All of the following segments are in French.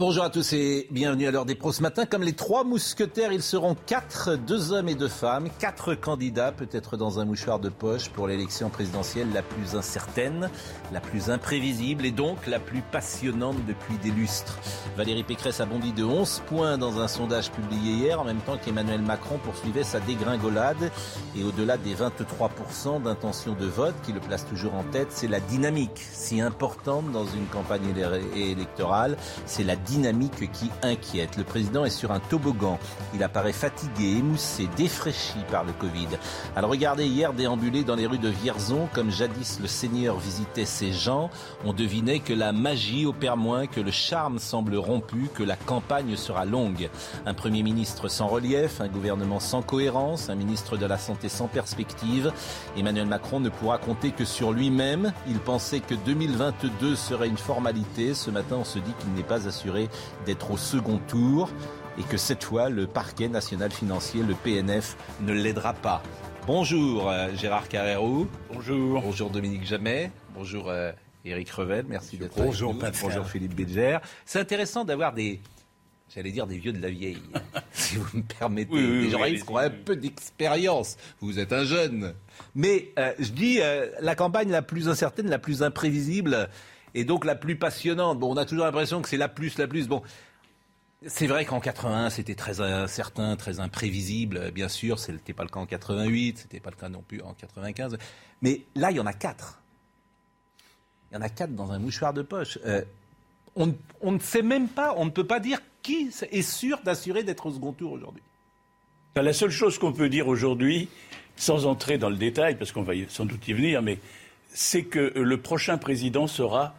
Bonjour à tous et bienvenue à l'heure des pros ce matin. Comme les trois mousquetaires, ils seront quatre, deux hommes et deux femmes, quatre candidats, peut-être dans un mouchoir de poche pour l'élection présidentielle la plus incertaine, la plus imprévisible et donc la plus passionnante depuis des lustres. Valérie Pécresse a bondi de 11 points dans un sondage publié hier, en même temps qu'Emmanuel Macron poursuivait sa dégringolade. Et au-delà des 23% d'intention de vote qui le place toujours en tête, c'est la dynamique si importante dans une campagne électorale. C'est la qui inquiète. Le président est sur un toboggan. Il apparaît fatigué, émoussé, défraîchi par le Covid. Alors regardez hier déambuler dans les rues de Vierzon, comme jadis le Seigneur visitait ses gens, on devinait que la magie opère moins, que le charme semble rompu, que la campagne sera longue. Un Premier ministre sans relief, un gouvernement sans cohérence, un ministre de la Santé sans perspective. Emmanuel Macron ne pourra compter que sur lui-même. Il pensait que 2022 serait une formalité. Ce matin, on se dit qu'il n'est pas assuré d'être au second tour et que cette fois, le parquet national financier, le PNF, ne l'aidera pas. Bonjour euh, Gérard Carrero. Bonjour. Bonjour Dominique Jamais. Bonjour euh, Éric Revel. Merci d'être avec Bonjour, nous. Pascal. Bonjour Philippe Bilger. C'est intéressant d'avoir des, j'allais dire des vieux de la vieille, si vous me permettez, Oui, oui, des oui, journalistes qui ont un peu d'expérience. Vous êtes un jeune. Mais euh, je dis euh, la campagne la plus incertaine, la plus imprévisible et donc la plus passionnante. Bon, on a toujours l'impression que c'est la plus, la plus. Bon, c'est vrai qu'en 81, c'était très incertain, très imprévisible. Bien sûr, ce n'était pas le cas en 88, c'était pas le cas non plus en 95. Mais là, il y en a quatre. Il y en a quatre dans un mouchoir de poche. Euh, on, ne sait même pas, on ne peut pas dire qui est sûr d'assurer d'être au second tour aujourd'hui. La seule chose qu'on peut dire aujourd'hui, sans entrer dans le détail, parce qu'on va sans doute y venir, mais c'est que le prochain président sera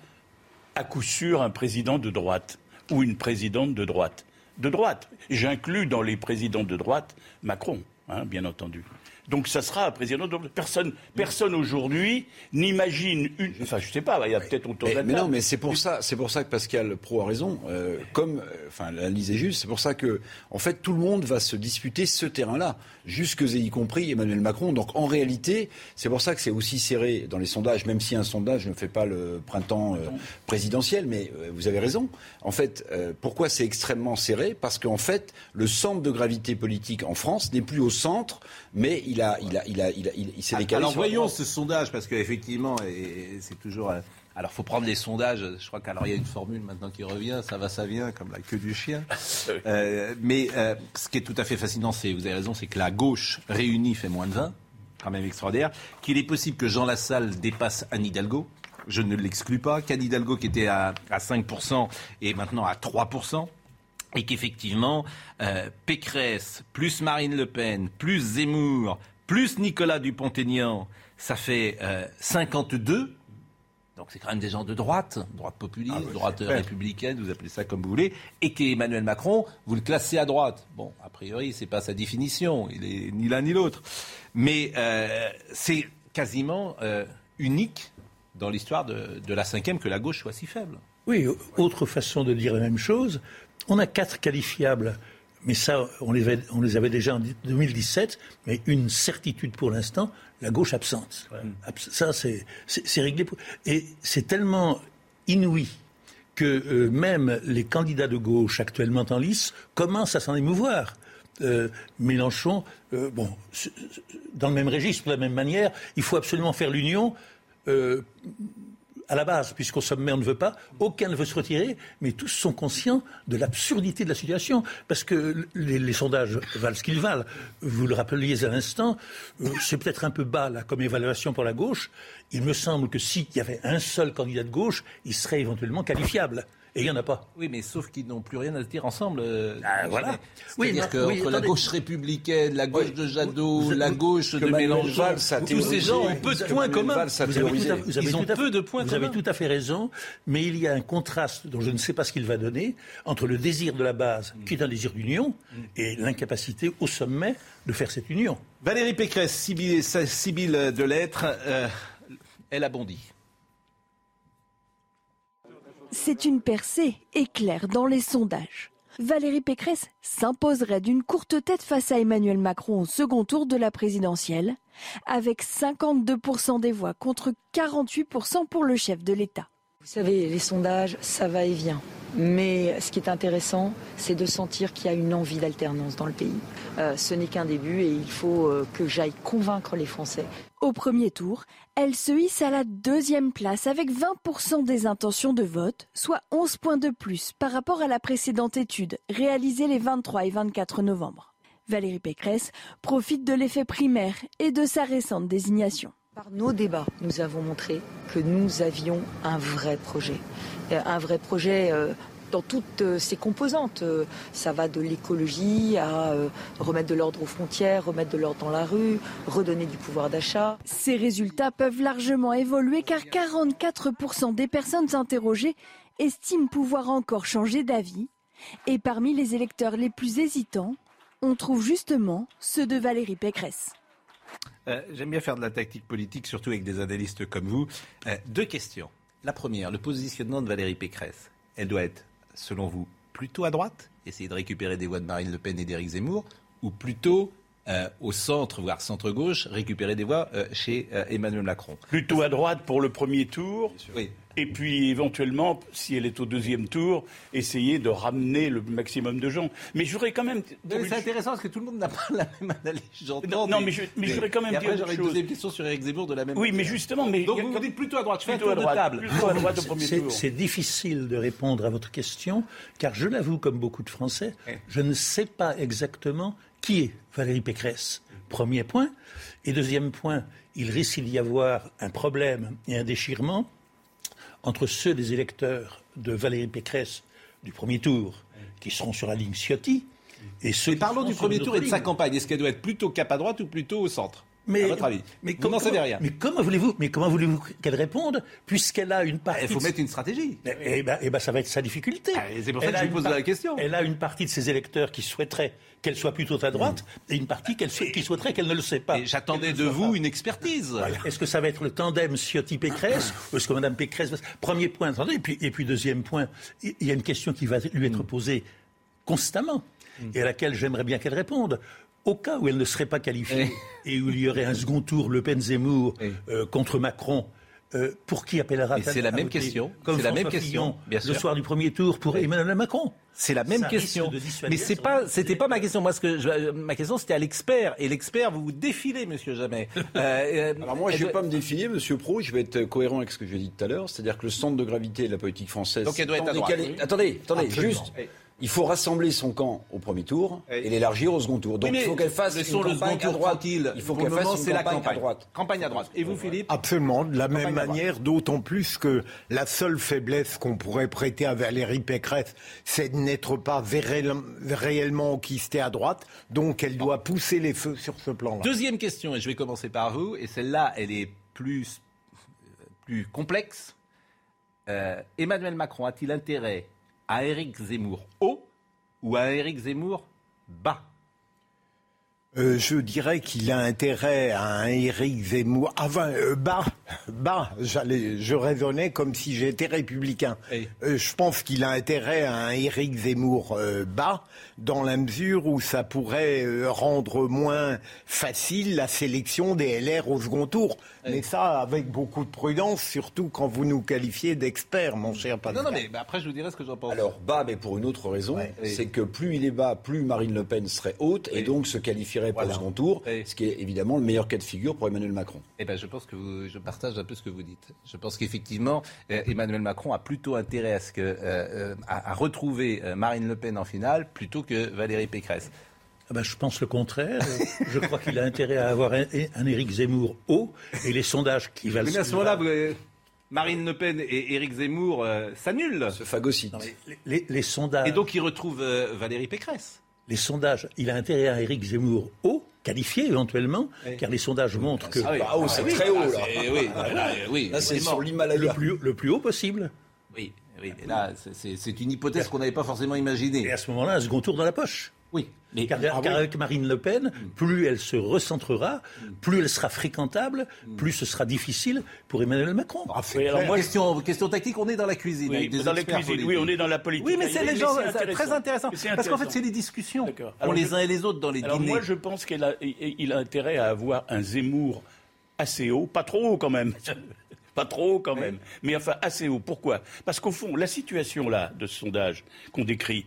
à coup sûr un président de droite ou une présidente de droite. De droite. J'inclus dans les présidents de droite Macron, hein, bien entendu. Donc ça sera un président de. Personne, personne aujourd'hui n'imagine une. Enfin, je sais pas, il y a peut-être autour de Mais, la mais non, mais c'est pour ça, c'est pour ça que Pascal Pro a raison. Euh, comme, euh, enfin, l'analyse est juste. C'est pour ça que, en fait, tout le monde va se disputer ce terrain-là, jusque et y compris Emmanuel Macron. Donc, en réalité, c'est pour ça que c'est aussi serré dans les sondages, même si un sondage ne fait pas le printemps euh, présidentiel. Mais euh, vous avez raison. En fait, euh, pourquoi c'est extrêmement serré? Parce qu'en fait, le centre de gravité politique en France n'est plus au centre, mais il a, il a, il a, il a, il, s'est décalé. Alors voyons ce sondage, parce qu'effectivement, et c'est toujours. euh, Alors faut prendre les sondages, je crois qu'alors il y a une formule maintenant qui revient, ça va, ça vient, comme la queue du chien. Euh, mais euh, ce qui est tout à fait fascinant, c'est, vous avez raison, c'est que la gauche réunie fait moins de 20, quand même extraordinaire, qu'il est possible que Jean Lassalle dépasse Anne Hidalgo. Je ne l'exclus pas, qu'Anne Hidalgo qui était à, à 5% est maintenant à 3% et qu'effectivement, euh, Pécresse, plus Marine Le Pen, plus Zemmour, plus Nicolas Dupont-Aignan, ça fait euh, 52. Donc c'est quand même des gens de droite, droite populiste, Ah, droite républicaine, vous appelez ça comme vous voulez, et qu'Emmanuel Macron, vous le classez à droite. Bon, a priori, c'est pas sa définition, il est ni l'un ni l'autre. Mais euh, c'est quasiment euh, unique dans l'histoire de, de la cinquième que la gauche soit si faible. Oui, autre façon de dire la même chose. On a quatre qualifiables, mais ça, on les avait, on les avait déjà en 2017, mais une certitude pour l'instant, la gauche absente. Abs- Ça, c'est réglé. pour- Et c'est tellement inouï que euh, même les candidats de gauche actuellement en lice commencent à s'en émouvoir. Euh, Mélenchon, euh, bon, dans le même registre, de la même manière, il faut absolument faire l'union. À la base, puisqu'au sommet on ne veut pas, aucun ne veut se retirer, mais tous sont conscients de l'absurdité de la situation, parce que les, les sondages valent ce qu'ils valent. Vous le rappeliez à l'instant, euh, c'est peut-être un peu bas là comme évaluation pour la gauche. Il me semble que s'il y avait un seul candidat de gauche, il serait éventuellement qualifiable. Et il n'y en a pas. Oui, mais sauf qu'ils n'ont plus rien à se dire ensemble. euh, Ah, voilà. Oui, C'est-à-dire qu'entre oui, la gauche républicaine, la gauche Oui. de Jadot, Vous- la gauche de Mélenchon, tous ces gens ont peu de points communs. Vous avez, tout à, fait raison, mais il y a un contraste dont je ne sais pas ce qu'il va donner entre le désir de la base, qui est un désir d'union, et l'incapacité au sommet de faire cette union. Valérie Pécresse, Sibylle, Sibylle de Lettres, euh, elle a bondi. C'est une percée éclair dans les sondages. Valérie Pécresse s'imposerait d'une courte tête face à Emmanuel Macron au second tour de la présidentielle, avec 52% des voix contre 48% pour le chef de l'État. Vous savez, les sondages, ça va et vient. Mais ce qui est intéressant, c'est de sentir qu'il y a une envie d'alternance dans le pays. Euh, ce n'est qu'un début et il faut euh, que j'aille convaincre les Français. Au premier tour, elle se hisse à la deuxième place avec 20% des intentions de vote, soit 11 points de plus par rapport à la précédente étude réalisée les 23 et 24 novembre. Valérie Pécresse profite de l'effet primaire et de sa récente désignation. Par nos débats, nous avons montré que nous avions un vrai projet. Un vrai projet euh, dans toutes euh, ses composantes. Euh, Ça va de l'écologie à remettre de l'ordre aux frontières, remettre de l'ordre dans la rue, redonner du pouvoir d'achat. Ces résultats peuvent largement évoluer car 44% des personnes interrogées estiment pouvoir encore changer d'avis. Et parmi les électeurs les plus hésitants, on trouve justement ceux de Valérie Pécresse. Euh, J'aime bien faire de la tactique politique, surtout avec des analystes comme vous. Euh, deux questions. La première, le positionnement de Valérie Pécresse. Elle doit être, selon vous, plutôt à droite, essayer de récupérer des voix de Marine Le Pen et d'Éric Zemmour, ou plutôt euh, au centre, voire centre-gauche, récupérer des voix euh, chez euh, Emmanuel Macron Plutôt à droite pour le premier tour. Oui. Et puis éventuellement, si elle est au deuxième tour, essayer de ramener le maximum de gens. Mais je voudrais quand même. Mais C'est intéressant parce que tout le monde n'a pas la même analyse. j'entends, Non, non, mais je- mais je voudrais quand même et après, dire j'aurais une une chose. deuxième question sur Éric Zemmour de la même Oui, mais justement, mais Donc vous, dites plutôt à droite. Je fais un plutôt tour à droite, de table. plutôt à droite au premier C'est tour. c'est difficile de répondre à votre question, car je l'avoue, comme beaucoup de Français, je ne sais pas exactement qui est Valérie Pécresse. Premier point. Et deuxième point, il risque d'y avoir un problème et un déchirement entre ceux des électeurs de Valérie Pécresse du premier tour, qui seront sur la ligne Ciotti, et ceux Mais parlons du premier tour et de sa campagne. Est-ce qu'elle doit être plutôt cap à droite ou plutôt au centre? Mais, À votre avis mais Vous comment- n'en savez rien. Mais comment voulez-vous, mais comment voulez-vous qu'elle réponde, puisqu'elle a une partie. Il faut de- mettre une stratégie. Eh eh ben, eh ben, ça va être sa difficulté. Ah, c'est pour ça Elle que je a vous une pose par- la question. Elle a une partie de ses électeurs qui souhaiteraient qu'elle soit plutôt à droite, et une partie qu'elle qui souhaiterait qu'elle ne le sait pas. Et j'attendais de vous pas. une expertise. Est-ce que ça va être le tandem Ciotti-Pécresse ou est-ce que Mme Pécresse. Premier point, attendez, et puis, et puis deuxième point, il y a une question qui va lui être posée constamment et à laquelle j'aimerais bien qu'elle réponde. Au cas où elle ne serait pas qualifiée et où il y aurait un second tour Le Pen-Zemmour euh, contre Macron, euh, pour qui appellera Et c'est la même voter question. Comme C'est la même question, Le soir du premier tour pour Emmanuel Macron? C'est la même Ça question. Mais c'est pas, c'était pas ma question. Moi, ce que je- ma question, c'était à l'expert. Et l'expert, vous vous défilez, Monsieur Jamais. Euh, Alors moi, je vais pas me défiler, Monsieur Pro, je vais être cohérent avec ce que j'ai dit tout à l'heure, c'est-à-dire que le centre de gravité de la politique française... Donc elle doit être à droite, décalé-. Attendez, attendez, Absolument. juste, il faut rassembler son camp au premier tour et l'élargir au second tour. Donc mais il faut qu'elle fasse une le campagne second à droite. tranquille. Il faut qu'elle le fasse moment, une c'est la campagne à campagne. droite. Campagne à droite. Et vous, Philippe Absolument, de la même Campagne manière, d'autant plus que la seule faiblesse qu'on pourrait prêter à Valérie Pécresse, c'est de n'être pas réellement enquistée à droite, donc elle doit pousser les feux sur ce plan-là. Deuxième question, et je vais commencer par vous, et celle-là, elle est plus, euh, plus complexe. Euh, Emmanuel Macron a-t-il intérêt à Éric Zemmour haut ou à Éric Zemmour bas Euh, je dirais qu'il a intérêt à un Éric Zemmour. Enfin, euh, bas, bas. J'allais, je raisonnais comme si j'étais républicain. Oui. Euh, je pense qu'il a intérêt à un Éric Zemmour euh, bas, dans la mesure où ça pourrait euh, rendre moins facile la sélection des LR au second tour. Mais ça, avec beaucoup de prudence, surtout quand vous nous qualifiez d'experts, mon cher Non, Pascal. non, mais bah, après, je vous dirai ce que j'en pense. Alors bas, mais pour une autre raison, c'est que plus il est bas, plus Marine Le Pen serait haute et donc se qualifierait pour Voilà. le second tour, ce qui est évidemment le meilleur cas de figure pour Emmanuel Macron. Eh ben, je pense que vous- je partage un peu ce que vous dites. Je pense qu'effectivement, euh, Emmanuel Macron a plutôt intérêt à, ce que, euh, euh, à, à retrouver Marine Le Pen en finale plutôt que Valérie Pécresse. Ah ben, je pense le contraire. je crois qu'il a intérêt à avoir un, un Éric Zemmour haut, et les sondages qui valent Mais à ce moment-là, Marine Le Pen et Éric Zemmour euh, s'annulent. Se phagocytent. Les, les- les sondages. Et donc ils retrouvent euh, Valérie Pécresse. Les sondages, il a intérêt à Éric Zemmour haut, qualifié éventuellement, car les sondages montrent que Ah oui, ah, oh, c'est très haut, là. oui, là, oui, Là, c'est sur le l'Himalaya. plus, le plus haut possible. oui, oui. Et là, c'est une hypothèse qu'on n'avait pas forcément imaginée. Et à ce moment-là, un second tour dans la poche. Oui, mais Car, Ah car oui. avec Marine Le Pen, plus elle se recentrera, plus elle sera fréquentable, plus ce sera difficile pour Emmanuel Macron. Oui, alors moi, question, question tactique, on est dans la cuisine. Oui, avec des dans la cuisine. Oui, on est dans la politique. Oui, mais c'est les gens, c'est c'est très intéressant. Parce qu'en fait, c'est des discussions. D'accord. On Alors, les je- uns et les autres dans les Alors dîners. moi, je pense qu'il a, il- il a intérêt à avoir un Zemmour assez haut, pas trop haut quand même. Pas trop haut quand même, mais enfin assez haut. Pourquoi? Parce qu'au fond, la situation là de ce sondage qu'on décrit,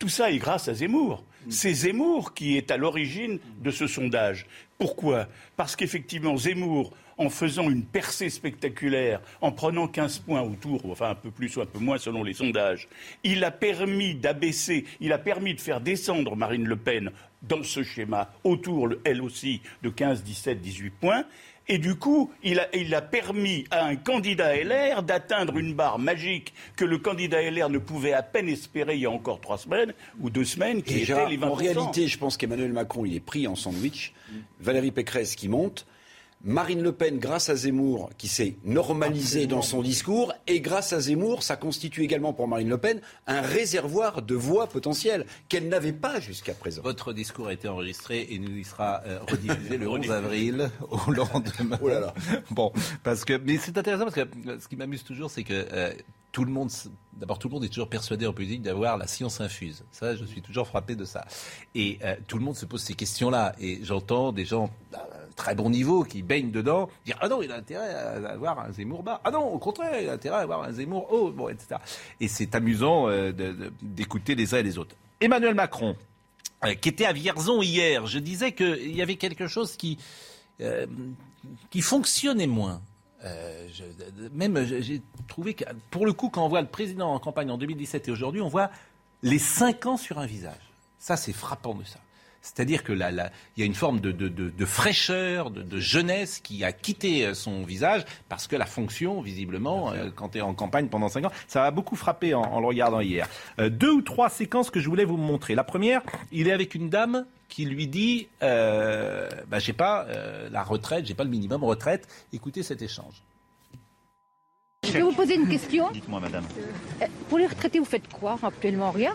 tout ça est grâce à Zemmour. C'est Zemmour qui est à l'origine de ce sondage. Pourquoi? Parce qu'effectivement, Zemmour, en faisant une percée spectaculaire, en prenant 15 points autour, enfin un peu plus ou un peu moins selon les sondages, il a permis d'abaisser, il a permis de faire descendre Marine Le Pen dans ce schéma autour, le- elle aussi, de 15, 17, 18 points. Et du coup, il a, il a permis à un candidat LR d'atteindre une barre magique que le candidat LR ne pouvait à peine espérer il y a encore trois semaines ou deux semaines, qui les 20%. en réalité, je pense qu'Emmanuel Macron, il est pris en sandwich. Valérie Pécresse qui monte. Marine Le Pen, grâce à Zemmour, qui s'est normalisé dans son discours, et grâce à Zemmour, ça constitue également pour Marine Le Pen un réservoir de voix potentielles qu'elle n'avait pas jusqu'à présent. Votre discours a été enregistré et nous y sera euh, rediffusé le 11 avril au lendemain. Oh là là. Bon, parce que mais c'est intéressant parce que euh, ce qui m'amuse toujours, c'est que euh, tout le monde, d'abord tout le monde est toujours persuadé en politique d'avoir la science infuse. Ça, je suis toujours frappé de ça. Et euh, tout le monde se pose ces questions-là. Et j'entends des gens d'un très bon niveau qui baignent dedans dire ah non, il a intérêt à avoir un Zemmour bas. Ah non, au contraire, il a intérêt à avoir un Zemmour haut, bon, etc. Et c'est amusant euh, d'écouter les uns et les autres. Emmanuel Macron euh, qui était à Vierzon hier, je disais qu'il y avait quelque chose qui, euh, qui fonctionnait moins. Même j'ai trouvé que, pour le coup, quand on voit le président en campagne en 2017 et aujourd'hui, on voit les cinq ans sur un visage. Ça, c'est frappant de ça. C'est-à-dire que là, là, il y a une forme de, de- de- de fraîcheur, de, de jeunesse qui a quitté euh, son visage parce que la fonction, visiblement, euh, quand tu es en campagne pendant cinq ans, ça m'a beaucoup frappé en, en le regardant hier. Euh, deux ou trois séquences que je voulais vous montrer. La première, il est avec une dame qui lui dit, euh, bah, j'ai pas euh, la retraite, j'ai pas le minimum retraite. Écoutez cet échange. Je peux vous poser une question Dites-moi, madame. Euh, Pour les retraités, vous faites quoi Actuellement, rien?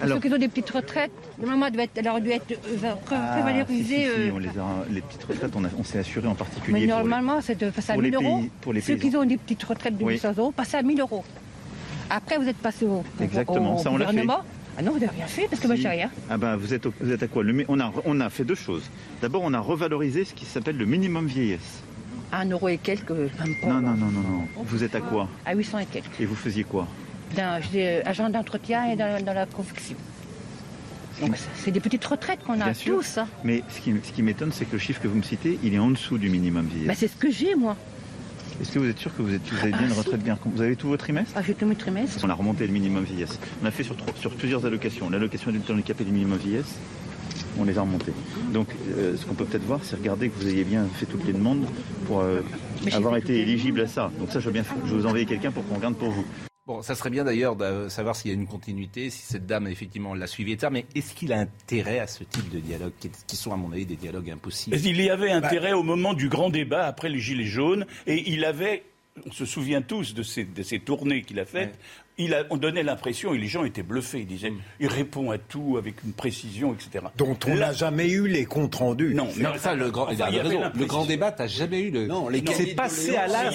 Alors- qu'ils ont des petites retraites. Normalement, elle, aurait dû être euh, Ah, prévalorisée. si, si, si, euh, on les, petites retraites, on, on s'est assuré en particulier. mais normalement, c'est de passer à pour les 1000 euros. pour les Ceux qui ont des petites retraites de Oui. 800 euros, passer à 1000 euros. Après, vous êtes passé au, Exactement, au ça, on l'a fait. Ah non, vous n'avez rien fait parce que moi, j'ai rien. Ah ben, vous êtes, vous êtes à quoi Le on, a, on a fait deux choses. D'abord, on a revalorisé ce qui s'appelle le minimum vieillesse. Un euro et quelques, même pas. Non, non, non, non, non. Vous êtes à quoi À 800 et quelques. Et vous faisiez quoi Dans- J'étais agent d'entretien et dans, dans la confection. Donc, c'est- des petites retraites qu'on a Bien sûr. tous. hein. Mais ce qui, ce qui m'étonne, c'est que le chiffre que vous me citez, il est en dessous du minimum Bah, vieillesse. c'est ce que j'ai, moi. Est-ce que vous êtes sûr que vous, êtes, vous avez bien Ah, une si. retraite bien Vous avez tout votre trimestre Ah, j'ai tous mes trimestres. On a remonté le minimum vieillesse. On a fait sur, trois- sur plusieurs allocations. L'allocation adulte handicapé du minimum vieillesse, on les a remontés. Donc, euh, ce qu'on peut peut-être voir, c'est regarder que vous ayez bien fait toutes les demandes pour euh, avoir été éligible à ça. Donc ça, je veux bien je vais vous envoyer quelqu'un pour qu'on regarde pour vous. Bon, ça serait bien d'ailleurs de savoir s'il y a une continuité, si cette dame effectivement l'a suivi et ça, mais est-ce qu'il a intérêt à ce type de dialogue, qui, sont à mon avis des dialogues impossibles? Il y avait Bah, intérêt au moment du grand débat après les Gilets jaunes, et il avait, on se souvient tous de ces, de ces tournées qu'il a faites, il a, on donnait l'impression, et les gens étaient bluffés, ils disaient, il répond à tout avec une précision, etc. Dont on n'a jamais eu les comptes rendus. Non, mais Non, ça, le grand, Enfin, il raison. Le grand débat, t'as jamais eu le. Non, les c'est passé à l'as.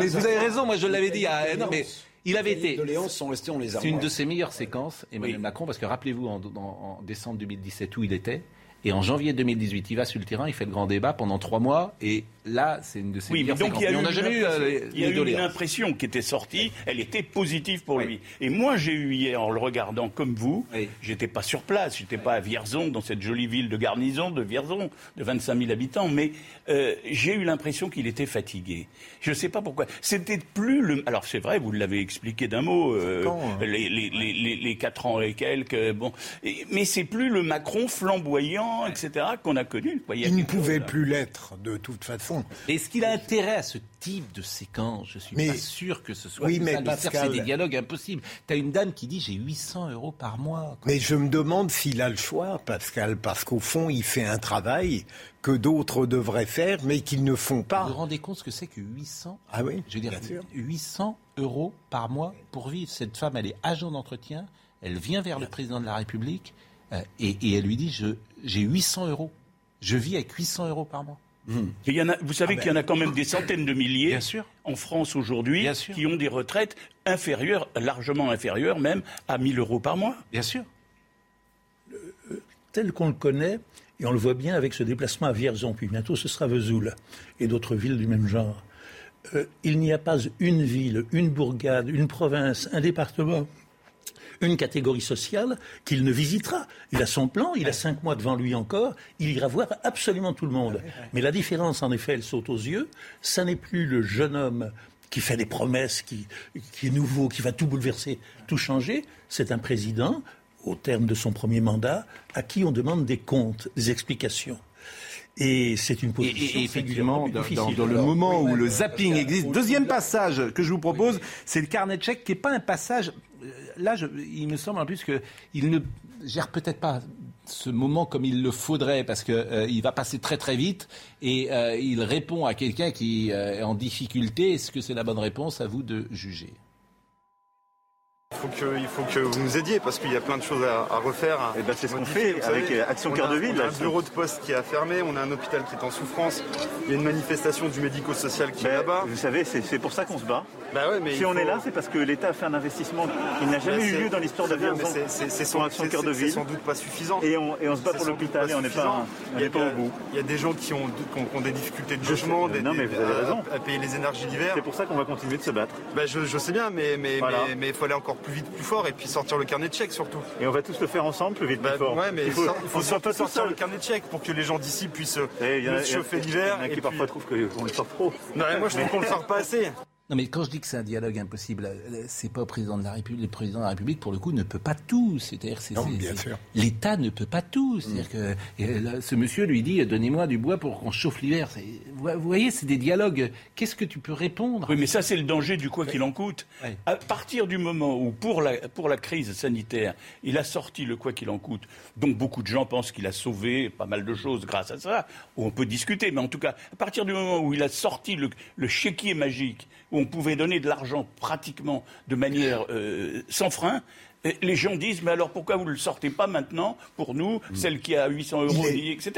Mais vous avez raison, moi je l'avais dit. ah, non, mais il avait Les été. doléances sont restées, on les a C'est une de ses meilleures séquences, Emmanuel Oui. Macron, parce que rappelez-vous, en, en- en décembre 2017, où il était. Et en janvier 2018, il va sur le terrain, il fait le grand débat pendant trois mois, et là, c'est une de ses Oui, mais donc il y a eu une euh, eu une doléances. impression qui était sortie, elle était positive pour Oui. lui. Et moi, j'ai eu hier, en le regardant comme vous, Oui. j'étais pas sur place, j'étais pas à Vierzon, dans cette jolie ville de garnison de Vierzon, de 25 000 habitants, mais euh, j'ai eu l'impression qu'il était fatigué. Je ne sais pas pourquoi. C'était plus le. Alors c'est vrai, vous l'avez expliqué d'un mot, euh, Quand, hein les, les, les, les, les quatre ans et quelques, bon, Et- mais c'est plus le Macron flamboyant, etc., qu'on a connu. quoi. Il ne chose, pouvait plus l'être, de toute façon. Est-ce qu'il a intérêt à ce type de séquence Je suis Mais- pas sûr que ce soit Oui, mais ça, le cercle, Pascal- c'est des dialogues impossibles. Tu as une dame qui dit j'ai 800 euros par mois. Mais je me demande s'il a le choix, Pascal, parce qu'au fond, il fait un travail que d'autres devraient faire, mais qu'ils ne font Vous pas. vous rendez compte ce que c'est que 800 Ah oui Je veux dire, bien sûr. 800 euros par mois pour vivre. Cette femme, elle est agent d'entretien, elle vient vers le président de la République euh, et, et elle lui dit je- j'ai 800 euros. Je vis avec 800 euros par mois. Il y en a, vous savez qu'il y en a quand même des centaines de milliers Bien sûr. en France aujourd'hui qui ont des retraites inférieures, largement inférieures même à 1000 euros par mois. Bien sûr. tel qu'on le connaît, et on le voit bien avec ce déplacement à Vierzon, puis bientôt ce sera Vesoul, et d'autres villes du même genre. Euh, il n'y a pas une ville, une bourgade, une province, un département, une catégorie sociale qu'il ne visitera. Il a son plan, il a cinq mois devant lui encore, il ira voir absolument tout le monde. Mais la différence, en effet, elle saute aux yeux, ça n'est plus le jeune homme qui fait des promesses, qui, qui est nouveau, qui va tout bouleverser, tout changer, c'est un président au terme de son premier mandat, à qui on demande des comptes, des explications. Et c'est une position et effectivement, dans, difficile. dans- dans le moment où le zapping existe, deuxième passage que je vous propose, c'est le carnet de chèques qui n'est pas un passage. euh, Là, je- il me semble en plus qu'il ne gère peut-être pas ce moment comme il le faudrait parce que euh, il va passer très très vite et euh, il répond à quelqu'un qui euh, est en difficulté. Est-ce que c'est la bonne réponse À vous de juger? Il faut, que, il faut que vous nous aidiez parce qu'il y a plein de choses à, à refaire. à Eh ben, c'est ce qu'on fait avec, savez, euh, Action on Cœur de Ville, On a un bureau de poste qui a fermé, on a un hôpital qui est en souffrance, il y a une manifestation du médico-social qui est là-bas. Vous savez, c'est pour ça qu'on se bat. Bah ouais, mais si il on faut- est là, c'est parce que l'État a fait un investissement qui n'a jamais Bah, eu lieu dans l'histoire de mais c'est- c'est- c'est sans- Action c'est- Cœur de c'est Ville. sans doute pas suffisant. Et on, et on se bat pour l'hôpital et on n'est pas, on Il n'est pas au bout. Il y a des gens qui ont, qui ont- qui ont des difficultés de logement, des, Non, mais vous avez à- raison. à, payer les énergies d'hiver. C'est pour ça qu'on va continuer de se battre. Bah, je, je sais bien, mais mais Voilà. mais- mais il faut aller encore plus vite, plus fort, et puis sortir le carnet de chèques surtout. Et on va tous le faire ensemble, plus vite, Bah, plus fort. ouais, mais il faut, il faut sortir, le carnet de chèques pour que les gens d'ici puissent il se chauffer il y en l'hiver. a et qui parfois trouvent qu'on le sort trop. Non, moi je trouve qu'on le sort pas assez. Non, mais quand je dis que c'est un dialogue impossible, euh, c'est pas au président de la République. Le président de la République, pour le coup, ne peut pas tout. C'est-à-dire, c'est. L'État ne peut pas tout. C'est-à-dire que et là, ce monsieur lui dit donnez-moi du bois pour qu'on chauffe l'hiver. Vous voyez, c'est des dialogues. Qu'est-ce que tu peux répondre Oui, mais ça, c'est le danger du quoi qu'il en coûte. Ouais. À partir du moment où, pour la, pour la crise sanitaire, il a sorti le quoi qu'il en coûte, donc beaucoup de gens pensent qu'il a sauvé pas mal de choses grâce à ça, on peut discuter, mais en tout cas, à partir du moment où il a sorti le, le chéquier magique, où on pouvait donner de l'argent pratiquement de manière euh, sans frein, les gens disent, mais alors pourquoi vous ne le sortez pas maintenant pour nous, celle qui a 800 euros. Il est- etc.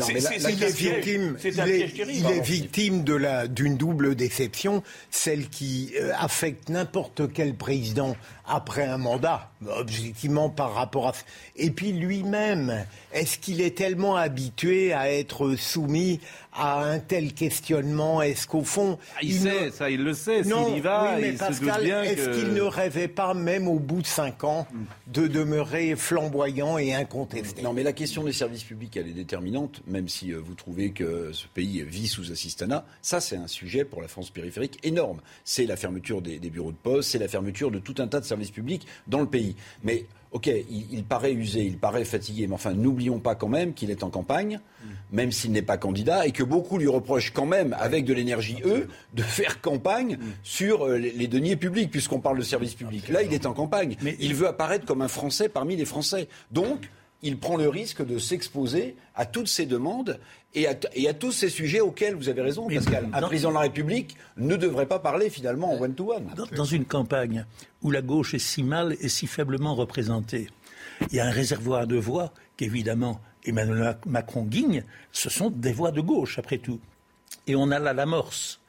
C'est- est victime, C'est un il est- piège terrible. il est victime de la d'une double déception, celle qui euh, affecte n'importe quel président après un mandat, objectivement par rapport à et puis lui-même, est-ce qu'il est tellement habitué à être soumis à un tel questionnement? Est-ce qu'au fond, Ah, il, sait, ça, il le sait. non, S'il y va, oui, mais il se Pascal, doute bien est-ce. Hmm. qu'il ne rêvait pas, même au bout de cinq ans, de demeurer flamboyant et incontesté Non, mais la question des services publics, elle est déterminante, même si euh, vous trouvez que ce pays vit sous assistanat. Ça, c'est un sujet pour la France périphérique énorme. C'est la fermeture des, des bureaux de poste, c'est la fermeture de tout un tas de services publics dans le pays. Mais, ok, il, il paraît usé, il paraît fatigué, mais enfin, n'oublions pas quand même qu'il est en campagne, même s'il n'est pas candidat, et que beaucoup lui reprochent quand même, avec de l'énergie, eux, de faire campagne sur euh, les, les deniers publics, puisqu'on parle de services publics. Là, il est en campagne. Mais- il veut apparaître comme un Français parmi les Français. Donc, il prend le risque de s'exposer à toutes ces demandes et à, et à tous ces sujets auxquels vous avez raison, Mais Pascal. Un président de la République ne devrait pas parler finalement en one-to-one. Dans, dans une campagne où la gauche est si mal et si faiblement représentée, il y a un réservoir de voix qu'évidemment Emmanuel Macron guigne, ce sont des voix de gauche après tout. Et on a là l'amorce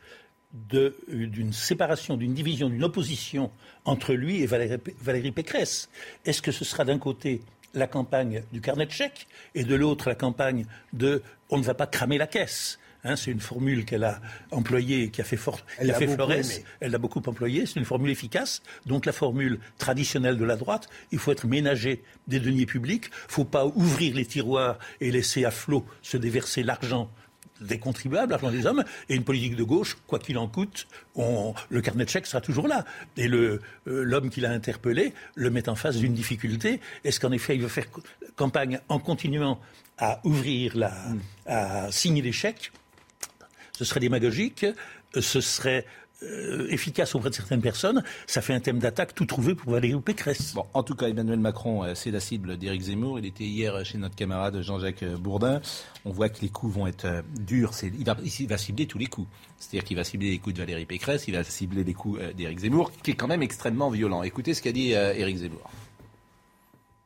d'une séparation, d'une division, d'une opposition entre lui et Valérie, Valérie Pécresse. Est-ce que ce sera d'un côté la campagne du carnet de chèques et de l'autre la campagne de on ne va pas cramer la caisse Hein, c'est une formule qu'elle a employée et qui a fait, fort, Elle a fait Flores. Elle l'a beaucoup employée. C'est une formule efficace. Donc la formule traditionnelle de la droite, il faut être ménager des deniers publics. Il ne faut pas ouvrir les tiroirs et laisser à flot se déverser l'argent des contribuables, l'argent des hommes, et une politique de gauche, quoi qu'il en coûte, le carnet de chèques sera toujours là. Et euh, l'homme qui l'a interpellé le met en face d'une difficulté. Est-ce qu'en effet, il veut faire campagne en continuant à ouvrir la, à signer des chèques? Ce serait démagogique, ce serait euh, efficace auprès de certaines personnes, ça fait un thème d'attaque tout trouvé pour Valérie Pécresse. Bon, en tout cas, Emmanuel Macron, euh, c'est la cible d'Éric Zemmour. Il était hier chez notre camarade Jean-Jacques Bourdin. On voit que les coups vont être euh, durs. C'est- Il va, il va cibler tous les coups. C'est-à-dire qu'il va cibler les coups de Valérie Pécresse, il va cibler les coups euh, d'Éric Zemmour, qui est quand même extrêmement violent. Écoutez ce qu'a dit euh, Éric Zemmour.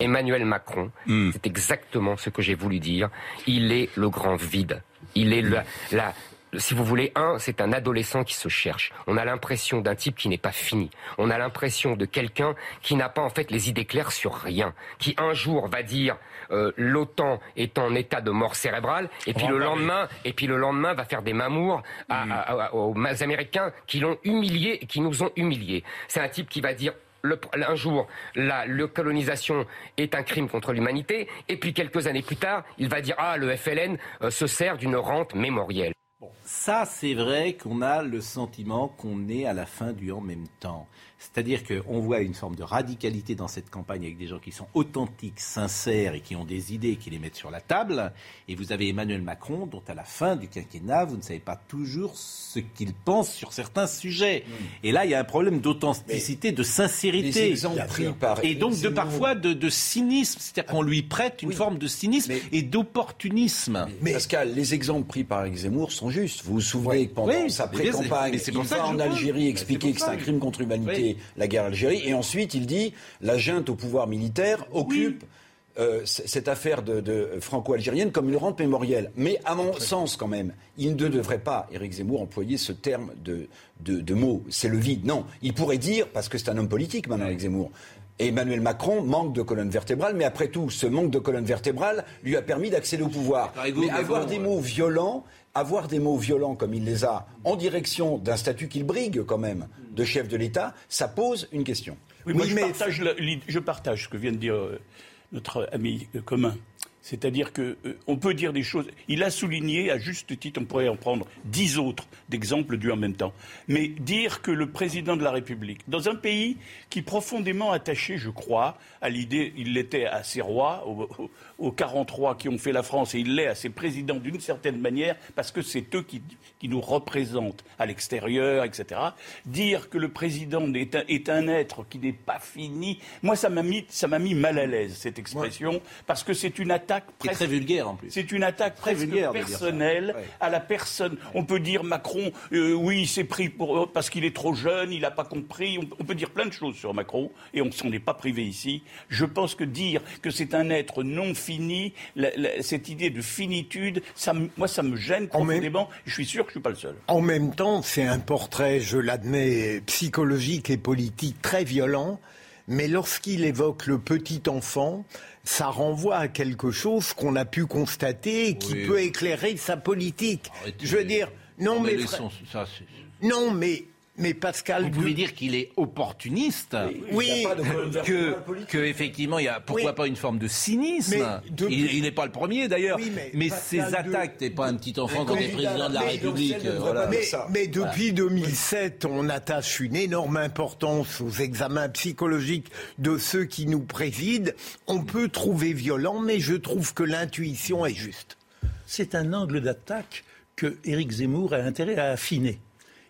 Emmanuel Macron, c'est exactement ce que j'ai voulu dire. Il est le grand vide. Il est la, la- si vous voulez, un, c'est un adolescent qui se cherche. On a l'impression d'un type qui n'est pas fini. On a l'impression de quelqu'un qui n'a pas en fait les idées claires sur rien, qui un jour va dire euh, l'OTAN est en état de mort cérébrale, et puis le lendemain, et puis le lendemain va faire des mamours à- à- à- aux Américains qui l'ont humilié et qui nous ont humiliés. C'est un type qui va dire le- un jour, la, le colonisation est un crime contre l'humanité, et puis quelques années plus tard, il va dire ah le FLN euh, se sert d'une rente mémorielle. Ça, c'est vrai qu'on a le sentiment qu'on est à la fin du en même temps. C'est-à-dire qu'on voit une forme de radicalité dans cette campagne avec des gens qui sont authentiques, sincères et qui ont des idées et qui les mettent sur la table. Et vous avez Emmanuel Macron, dont à la fin du quinquennat, vous ne savez pas toujours ce qu'il pense sur certains sujets. Et là, il y a un problème d'authenticité, de sincérité. par et donc de parfois de, de cynisme. C'est-à-dire qu'on lui prête une forme de cynisme et d'opportunisme. Pascal, les exemples pris par Eric Zemmour sont justes. Vous vous souvenez que pendant Oui, sa mais pré-campagne, mais c'est il va en. Algérie Mais expliquer que c'est un crime contre l'humanité, la guerre Algérie, et ensuite il dit la junte au pouvoir militaire occupe euh, cette affaire de, de franco-algérienne comme une rente mémorielle. Mais à mon sens, quand même, il ne devrait pas, Éric Zemmour, employer ce terme de, de, de mot. C'est le vide. Non, il pourrait dire, parce que c'est un homme politique maintenant, Éric Zemmour, Emmanuel Macron manque de colonne vertébrale, mais après tout, ce manque de colonne vertébrale lui a permis d'accéder au pouvoir. Mais mais avoir bon, des mots violents, avoir des mots violents comme il les a en direction d'un statut qu'il brigue quand même de chef de l'État, ça pose une question. Oui, moi, je, partage la- je partage ce que vient de dire euh, notre ami euh, commun. C'est-à-dire que euh, peut dire des choses. Il a souligné, à juste titre, on pourrait en prendre dix autres d'exemples du en même temps. Mais dire que le président de la République, dans un pays qui est profondément attaché, je crois, à l'idée, il l'était à ses rois, aux, aux- aux 43 qui ont fait la France, et il l'est à ses présidents d'une certaine manière, parce que c'est eux qui, qui nous représentent à l'extérieur, etc. Dire que le président est un, est un être qui n'est pas fini, moi ça m'a mis, ça m'a mis mal à l'aise cette expression, parce que c'est une attaque presque- très vulgaire en plus. c'est une attaque Très presque vulgaire personnelle à la personne. On peut dire Macron, euh, oui, il s'est pris pour, parce qu'il est trop jeune, il n'a pas compris. On, on peut dire plein de choses sur Macron et on ne s'en est pas privé ici. Je pense que dire que c'est un être non fini, la- la- cette idée de finitude, ça, moi, ça me gêne profondément. Je suis sûr que je ne suis pas le seul. En même temps, c'est un portrait, je l'admets, psychologique et politique très violent. Mais lorsqu'il évoque le petit enfant, ça renvoie à quelque chose qu'on a pu constater et qui Oui. peut éclairer sa politique. je veux dire, non mais, ça, non mais mais Pascal, Vous pouvez dire qu'il est opportuniste. Oui. Que, que effectivement, il y a pourquoi Oui. pas une forme de cynisme. De- Il n'est pas le premier d'ailleurs. Oui, mais mais Pascal, ses de- attaques, t'es pas un petit enfant quand t'es président de la mais- République. mais- voilà. Mais, mais depuis 2007, on attache une énorme importance aux examens psychologiques de ceux qui nous président. On peut trouver violent, mais je trouve que l'intuition est juste. C'est un angle d'attaque que Éric Zemmour a intérêt à affiner.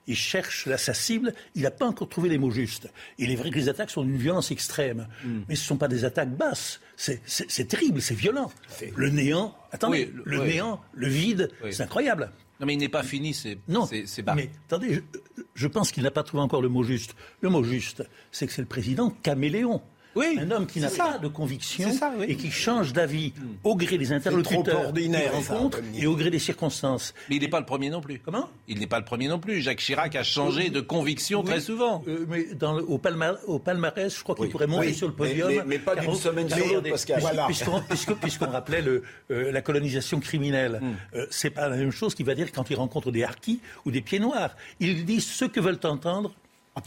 Il cherche là, sa cible, il n'a pas encore trouvé les mots justes. Il est vrai que les attaques sont d'une violence extrême, Hmm. mais ce ne sont pas des attaques basses. C'est- terrible, c'est violent. Le néant, attendez, Oui, le oui. néant, le vide, Oui. c'est incroyable. Non, mais il n'est pas fini, c'est Non, c'est- c'est bas. mais attendez, je, je pense qu'il n'a pas trouvé encore le mot juste. Le mot juste, c'est que c'est le président caméléon. Un homme qui n'a pas de conviction C'est ça, oui. et qui change d'avis au gré des interlocuteurs qu'il rencontre et au gré des circonstances. Mais il n'est pas le premier non plus. Comment? Il n'est pas le premier non plus. Jacques Chirac a changé de conviction très souvent. Euh, mais dans le- au, palma- au palmarès, je crois qu'il Oui. pourrait monter Oui. sur le podium. mais- mais pas d'une semaine sur l'autre, Pascal. Voilà. Puisqu'on rappelait le, euh, la colonisation criminelle, Hmm. euh, c'est pas la même chose qu'il va dire quand il rencontre des harkis ou des pieds noirs. Il dit ce que veulent entendre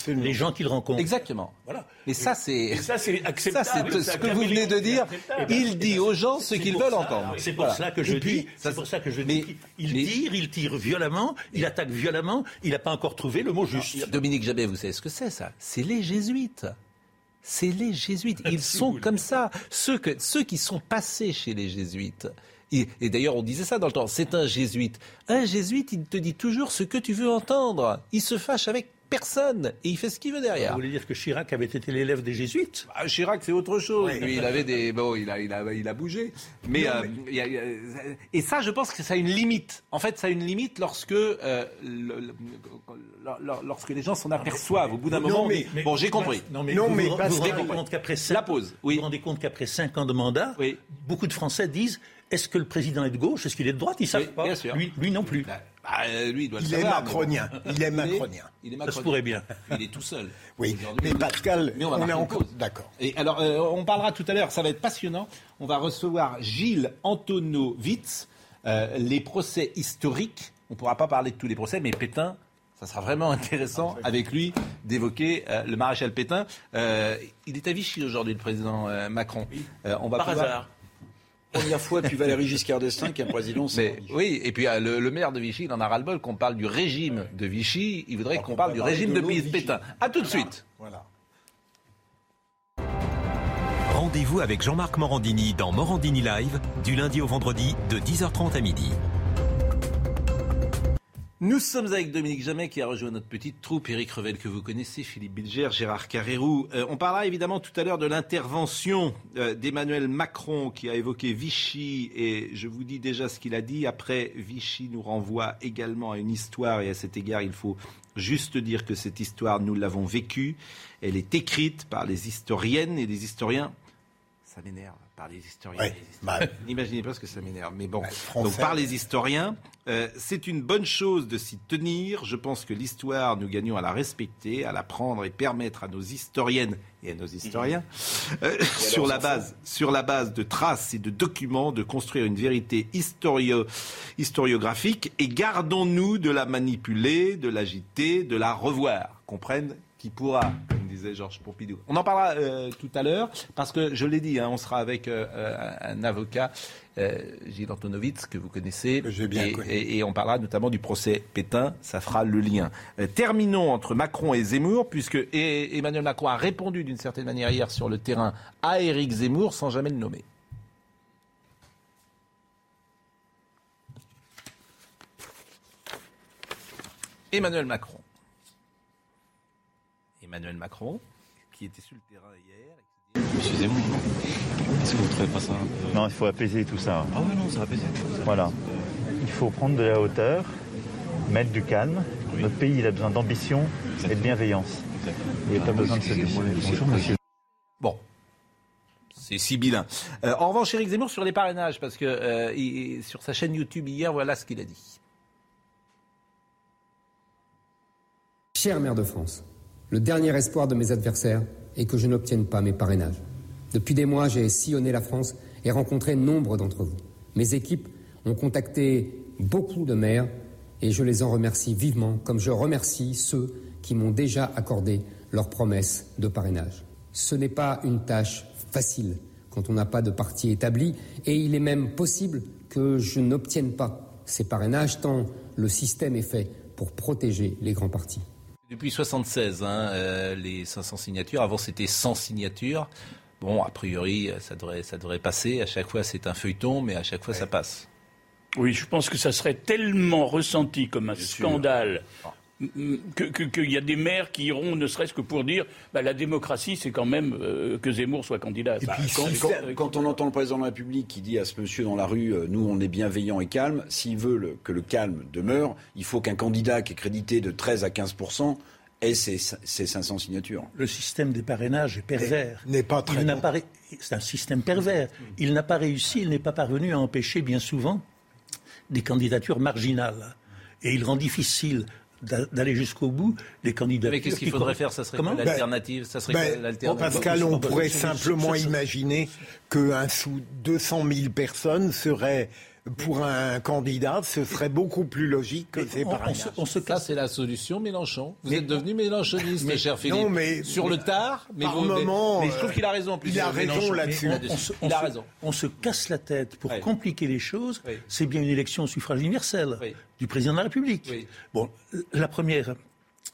les gens qu'il rencontre. Exactement. Voilà. Et ça, c'est. Ça, c'est Ça, acceptable. c'est Ça, ce que vous venez de dire. acceptable. Il dit aux gens ce qu'ils veulent ça- entendre. C'est pour Voilà. ça que je dis. C'est pour ça que je dis. Il tire, il tire violemment, il attaque violemment. Il n'a pas encore trouvé le mot juste. Dominique Jabet, vous savez ce que c'est ça? C'est les jésuites. C'est les jésuites. Ils sont comme ça. Ceux, que, ceux qui sont passés chez les jésuites, Et, et d'ailleurs, on disait ça dans le temps. C'est un jésuite. Un jésuite, il te dit toujours ce que tu veux entendre. Il se fâche avec personne et il fait ce qu'il veut derrière. Vous voulez dire que Chirac avait été l'élève des jésuites? Ah, Chirac, c'est autre chose. Lui, il avait des. Bon, il a, il a, il a bougé. Mais, euh, il y a- il y a- et ça, je pense que ça a une limite. En fait, ça a une limite lorsque, euh, le- le- le- lorsque les gens s'en aperçoivent. Au bout d'un moment, on mais- dit, bon, j'ai compris. Non, mais Non, vous, mais vous, rendez compte qu'après cinq- La pause, oui. Vous vous rendez compte qu'après 5 ans de mandat, Oui. beaucoup de Français disent est-ce que le président est de gauche Est-ce qu'il est de droite? Ils savent Oui, pas. bien sûr. Lui, lui non plus. Bah, euh, lui, il doit le Il est savoir, macronien. Il est macronien. Il est Ça se pourrait bien. Il est tout seul. Oui, mais Pascal, Mais on va on, est encore. pause. D'accord. Et alors, euh, on parlera tout à l'heure, ça va être passionnant. On va recevoir Gilles Antonovitz, euh, les procès historiques. On ne pourra pas parler de tous les procès, mais Pétain, ça sera vraiment intéressant avec lui d'évoquer euh, le maréchal Pétain. Euh, il est à Vichy aujourd'hui, le président euh, Macron. Euh, on va Par pouvoir- hasard. Première fois depuis Valéry Giscard d'Estaing qu'un président oui, et puis euh, le, le maire de Vichy, il en a ras-le-bol qu'on parle du régime de Vichy. Il voudrait qu'on parle du régime de de. Pétain. À tout de suite. Voilà. Rendez-vous avec Jean-Marc Morandini dans Morandini Live du lundi au vendredi de 10h30 à midi. Nous sommes avec Dominique Jamet qui a rejoint notre petite troupe, Éric Revel que vous connaissez, Philippe Bilger, Gérard Carrérou. Euh, on parlera évidemment tout à l'heure de l'intervention euh, d'Emmanuel Macron qui a évoqué Vichy et je vous dis déjà ce qu'il a dit. Après, Vichy nous renvoie également à une histoire et à cet égard, il faut juste dire que cette histoire, nous l'avons vécue. Elle est écrite par les historiennes et les historiens. Ça m'énerve, par les historiens. Ouais, bah, N'imaginez pas ce que ça m'énerve, mais bon. français. Donc par les historiens, euh, c'est une bonne chose de s'y tenir. Je pense que l'histoire, nous gagnons à la respecter, à la prendre et permettre à nos historiennes et à nos historiens, euh, sur la base, sur la base de traces et de documents, de construire une vérité historio- historiographique. Et gardons-nous de la manipuler, de l'agiter, de la revoir. Comprenne qui pourra, disait Georges Pompidou. On en parlera euh, tout à l'heure, parce que je l'ai dit, hein, on sera avec euh, euh, un avocat, euh, Gilles Antonovitz, que vous connaissez, Que bien et, connu. et- et on parlera notamment du procès Pétain, ça fera le lien. Terminons entre Macron et Zemmour, puisque e- Emmanuel Macron a répondu d'une certaine manière hier sur le terrain à Éric Zemmour sans jamais le nommer. Emmanuel Macron. Emmanuel Macron, qui était sur le terrain hier. Monsieur Zemmour, est-ce que vous ne trouvez pas ça un peu... Non, il faut apaiser tout ça. Ah oui, non, ça va apaiser. Voilà. Il faut prendre de la hauteur, mettre du calme. Notre pays, il a besoin d'ambition et de bienveillance. Il n'y a pas besoin de se. Bonjour, monsieur. Bon. C'est sibyllin. Euh, en revanche, Éric Zemmour sur les parrainages, parce que euh, il- sur sa chaîne YouTube hier, voilà ce qu'il a dit. Cher maire de France, le dernier espoir de mes adversaires est que je n'obtienne pas mes parrainages. Depuis des mois, j'ai sillonné la France et rencontré nombre d'entre vous. Mes équipes ont contacté beaucoup de maires et je les en remercie vivement, comme je remercie ceux qui m'ont déjà accordé leur promesse de parrainage. Ce n'est pas une tâche facile quand on n'a pas de parti établi et il est même possible que je n'obtienne pas ces parrainages tant le système est fait pour protéger les grands partis. Depuis 76, hein, euh, les 500 signatures. Avant, c'était 100 signatures. Bon, a priori, ça devrait, ça devrait passer. À chaque fois, c'est un feuilleton, mais à chaque fois, ça passe. Oui, je pense que ça serait tellement ressenti comme un scandale m- que- que- qu'il y a des maires qui iront, ne serait-ce que pour dire bah, la démocratie, c'est quand même euh, que Zemmour soit candidat. Bah, quand, quand- quand- quand on entend le président de la République qui dit à ce monsieur dans la rue, euh, nous on est bienveillant et calme, s'il veut le- que le calme demeure, il faut qu'un candidat qui est crédité de 13 à 15 ait ses, ses 500 signatures. Le système des parrainages est pervers. N'est pas très Il n'a bon. pas ré- C'est un système pervers. Il n'a pas réussi, il n'est pas parvenu à empêcher bien souvent des candidatures marginales. Et il rend difficile d'aller jusqu'au bout des candidatures. Mais qu'est-ce qu'il qui faudrait faire? Ça serait Comment? quoi l'alternative? Ça serait Ben, quoi l'alternative? Pascal, on pourrait simplement imaginer qu'un sous 200 000 personnes serait, pour un candidat, ce serait beaucoup plus logique que ces parrainages. Ça, c'est la solution, Mélenchon. Vous Mais- êtes devenu mélenchoniste, Mais- cher Philippe. non, mais- Sur le tard, mais, Par vous- moment, mais je trouve qu'il a raison. en plus, il a raison là-dessus. On se, on Il a se- raison. on se casse la tête pour Oui. compliquer les choses. Oui. C'est bien une élection au suffrage universel Oui. du président de la République. Bon, la première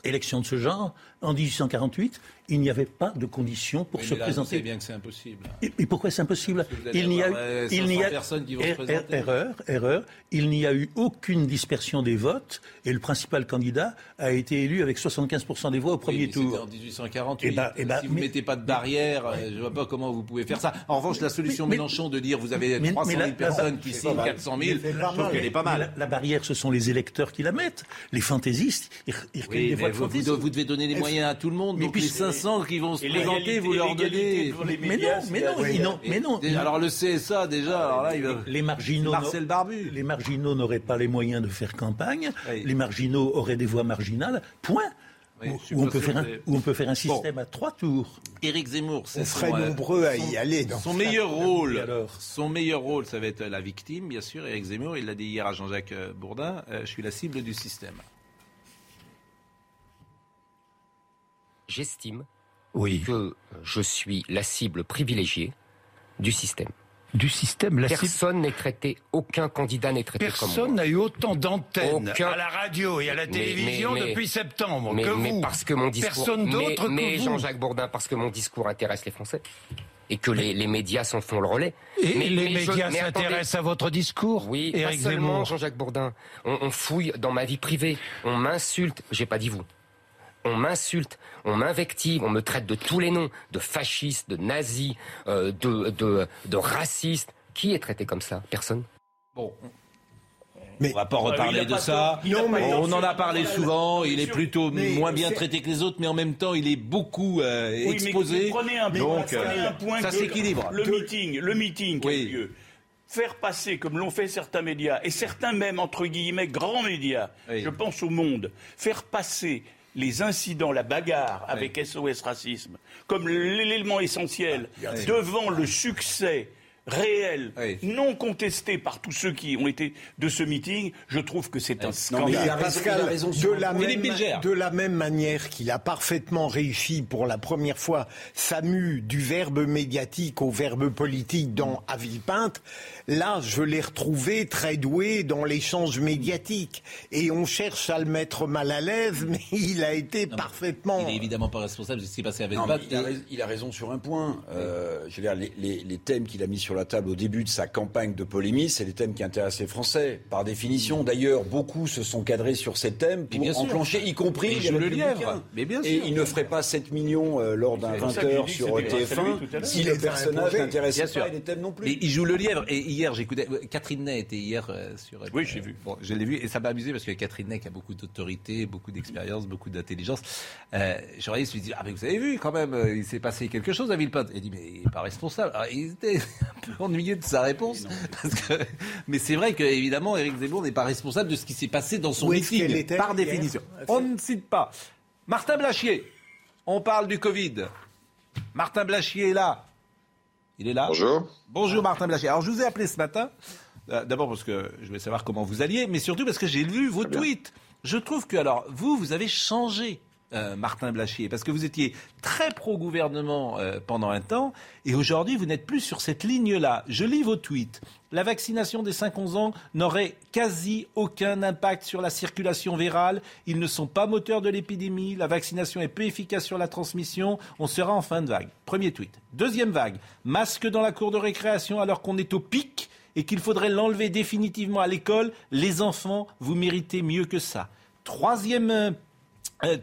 élection de ce genre en 1848, il n'y avait pas de conditions pour Oui, se mais là, présenter. Vous savez bien que c'est impossible. Et, et pourquoi c'est impossible Il n'y a, avoir, euh, il n'y a 500 personnes qui vont se er- présenter. erreur, erreur. Il n'y a eu aucune dispersion des votes et le principal candidat a été élu avec 75% des voix au premier Oui, mais tour. C'était en 1848. Eh ben- eh ben, si vous ne mais- mettez pas de barrière, euh, je ne vois pas comment vous pouvez faire ça. En revanche, la solution Mais- Mélenchon de dire vous avez Mais- 300 mais 000 la- la- personnes qui signent, pas mal. 400 000, Mais je trouve qu'elle est pas mal. La, la barrière, ce sont les électeurs qui la mettent. Les fantaisistes, ils, ils recueillent Oui, des voix de vous, devez- donner les Est-ce- moyens à tout le monde. Mais donc les puisque- 500 qui vont se présenter, vous leur donnez. les Mais médias, non, mais non, ils n'ont- mais non. Alors le CSA déjà, alors là il va. Les marginaux, Marcel Barbu. les marginaux n'auraient pas les moyens de faire campagne. Oui. Les marginaux auraient des voix marginales. Point. Oui, Où- on peut faire un, que- où on peut faire un système à trois tours. Éric Zemmour, c'est On serait son, euh, nombreux à son- y aller. dans Son ce meilleur rôle, alors son meilleur rôle, ça va être la victime, bien sûr. Éric Zemmour, il l'a dit hier à Jean-Jacques euh, Bourdin. euh, je suis la cible du système. J'estime Oui. que je suis la cible privilégiée du système. Du système, la Personne n'est traité, aucun candidat n'est traité comme Personne n'a eu autant d'antennes Aucun- à la radio et à la télévision mais- mais- depuis septembre que mais vous. parce que mon discours, Personne d'autre mais, que vous. Jean-Jacques Bourdin, parce que mon discours intéresse les Français et que les, les médias s'en font le relais. Et Mais- les médias s'intéressent à votre discours, Oui, Éric pas seulement. Jean-Jacques Bourdin. On, on fouille dans ma vie privée, on m'insulte. J'ai pas dit vous. On m'insulte, on m'invective, on me traite de tous les noms, de fasciste, de nazi, euh, de, de, de raciste. Qui est traité comme ça? Personne? Bon. Mais- on va pas il reparler de pas ça. Non, mais- on en a parlé souvent. Il est plutôt Mais moins bien traité que les autres, mais en même temps, il est beaucoup euh, Oui, mais exposé. prenez un, Donc, prenez euh, un point ça s'équilibre. Le meeting, le meeting qui a lieu. Faire passer, comme l'ont fait certains médias, et certains même, entre guillemets, grands médias, Oui. je pense au monde, faire passer les incidents, la bagarre avec SOS Racisme, comme l'élément essentiel, devant le succès réel, Oui. non contesté par tous ceux qui ont été de ce meeting, je trouve que c'est un Non, mais scandale. il a raison, Pascal, il a raison de la, même, Bilger. de la même manière qu'il a parfaitement réussi pour la première fois sa mue du verbe médiatique au verbe politique dans À Villepinte, là, je l'ai retrouvé très doué dans l'échange médiatique. Et on cherche à le mettre mal à l'aise, mais il a été parfaitement... Il est évidemment pas responsable de ce qui s'est passé avec Non, Bat. il, a, rais- il a raison sur un point. Euh, je veux dire, les, les- les thèmes qu'il a mis sur la table au début de sa campagne de polémie, c'est les thèmes qui intéressent les Français. Par définition, d'ailleurs, beaucoup se sont cadrés sur ces thèmes pour bien sûr. enclencher, y compris les joue le lièvre. Mais bien Et sûr. il ne ferait pas 7 millions euh, lors d'un C'est pour 20 ça que j'ai heures dit que sur c'était grâce à lui TF1 tout à l'heure. si les a personnage imposés. n'intéressait Bien sûr. pas les thèmes non plus. Mais il joue le lièvre. Et hier, j'écoutais. Catherine Ney était hier euh, sur. Oui, j'ai vu. Bon, je l'ai vu et ça m'a amusé parce que Catherine Ney qui a beaucoup d'autorité, beaucoup d'expérience, beaucoup d'intelligence. Euh, journaliste lui dit ah mais vous avez vu quand même, euh, il s'est passé quelque chose à Villepinte. Il dit mais il est pas responsable. Alors, il était un peu ennuyé de sa réponse parce que. Mais c'est vrai que évidemment Éric Zemmour n'est pas responsable de ce qui s'est passé dans son meeting était par hier définition. On ne cite pas. Martin Blachier. On parle du Covid. Martin Blachier est là. Il est là. Bonjour. Bonjour Martin Blachier. Alors je vous ai appelé ce matin, euh, d'abord parce que je voulais savoir comment vous alliez, mais surtout parce que j'ai lu vos tweets. Je trouve que alors vous, vous avez changé. Euh, Martin Blachier, parce que vous étiez très pro-gouvernement euh, pendant un temps, et aujourd'hui vous n'êtes plus sur cette ligne-là. Je lis vos tweets. La vaccination des 5-11 ans n'aurait quasi aucun impact sur la circulation virale. Ils ne sont pas moteurs de l'épidémie. La vaccination est peu efficace sur la transmission. On sera en fin de vague. Premier tweet. Deuxième vague. Masque dans la cour de récréation alors qu'on est au pic et qu'il faudrait l'enlever définitivement à l'école. Les enfants, vous méritez mieux que ça. Troisième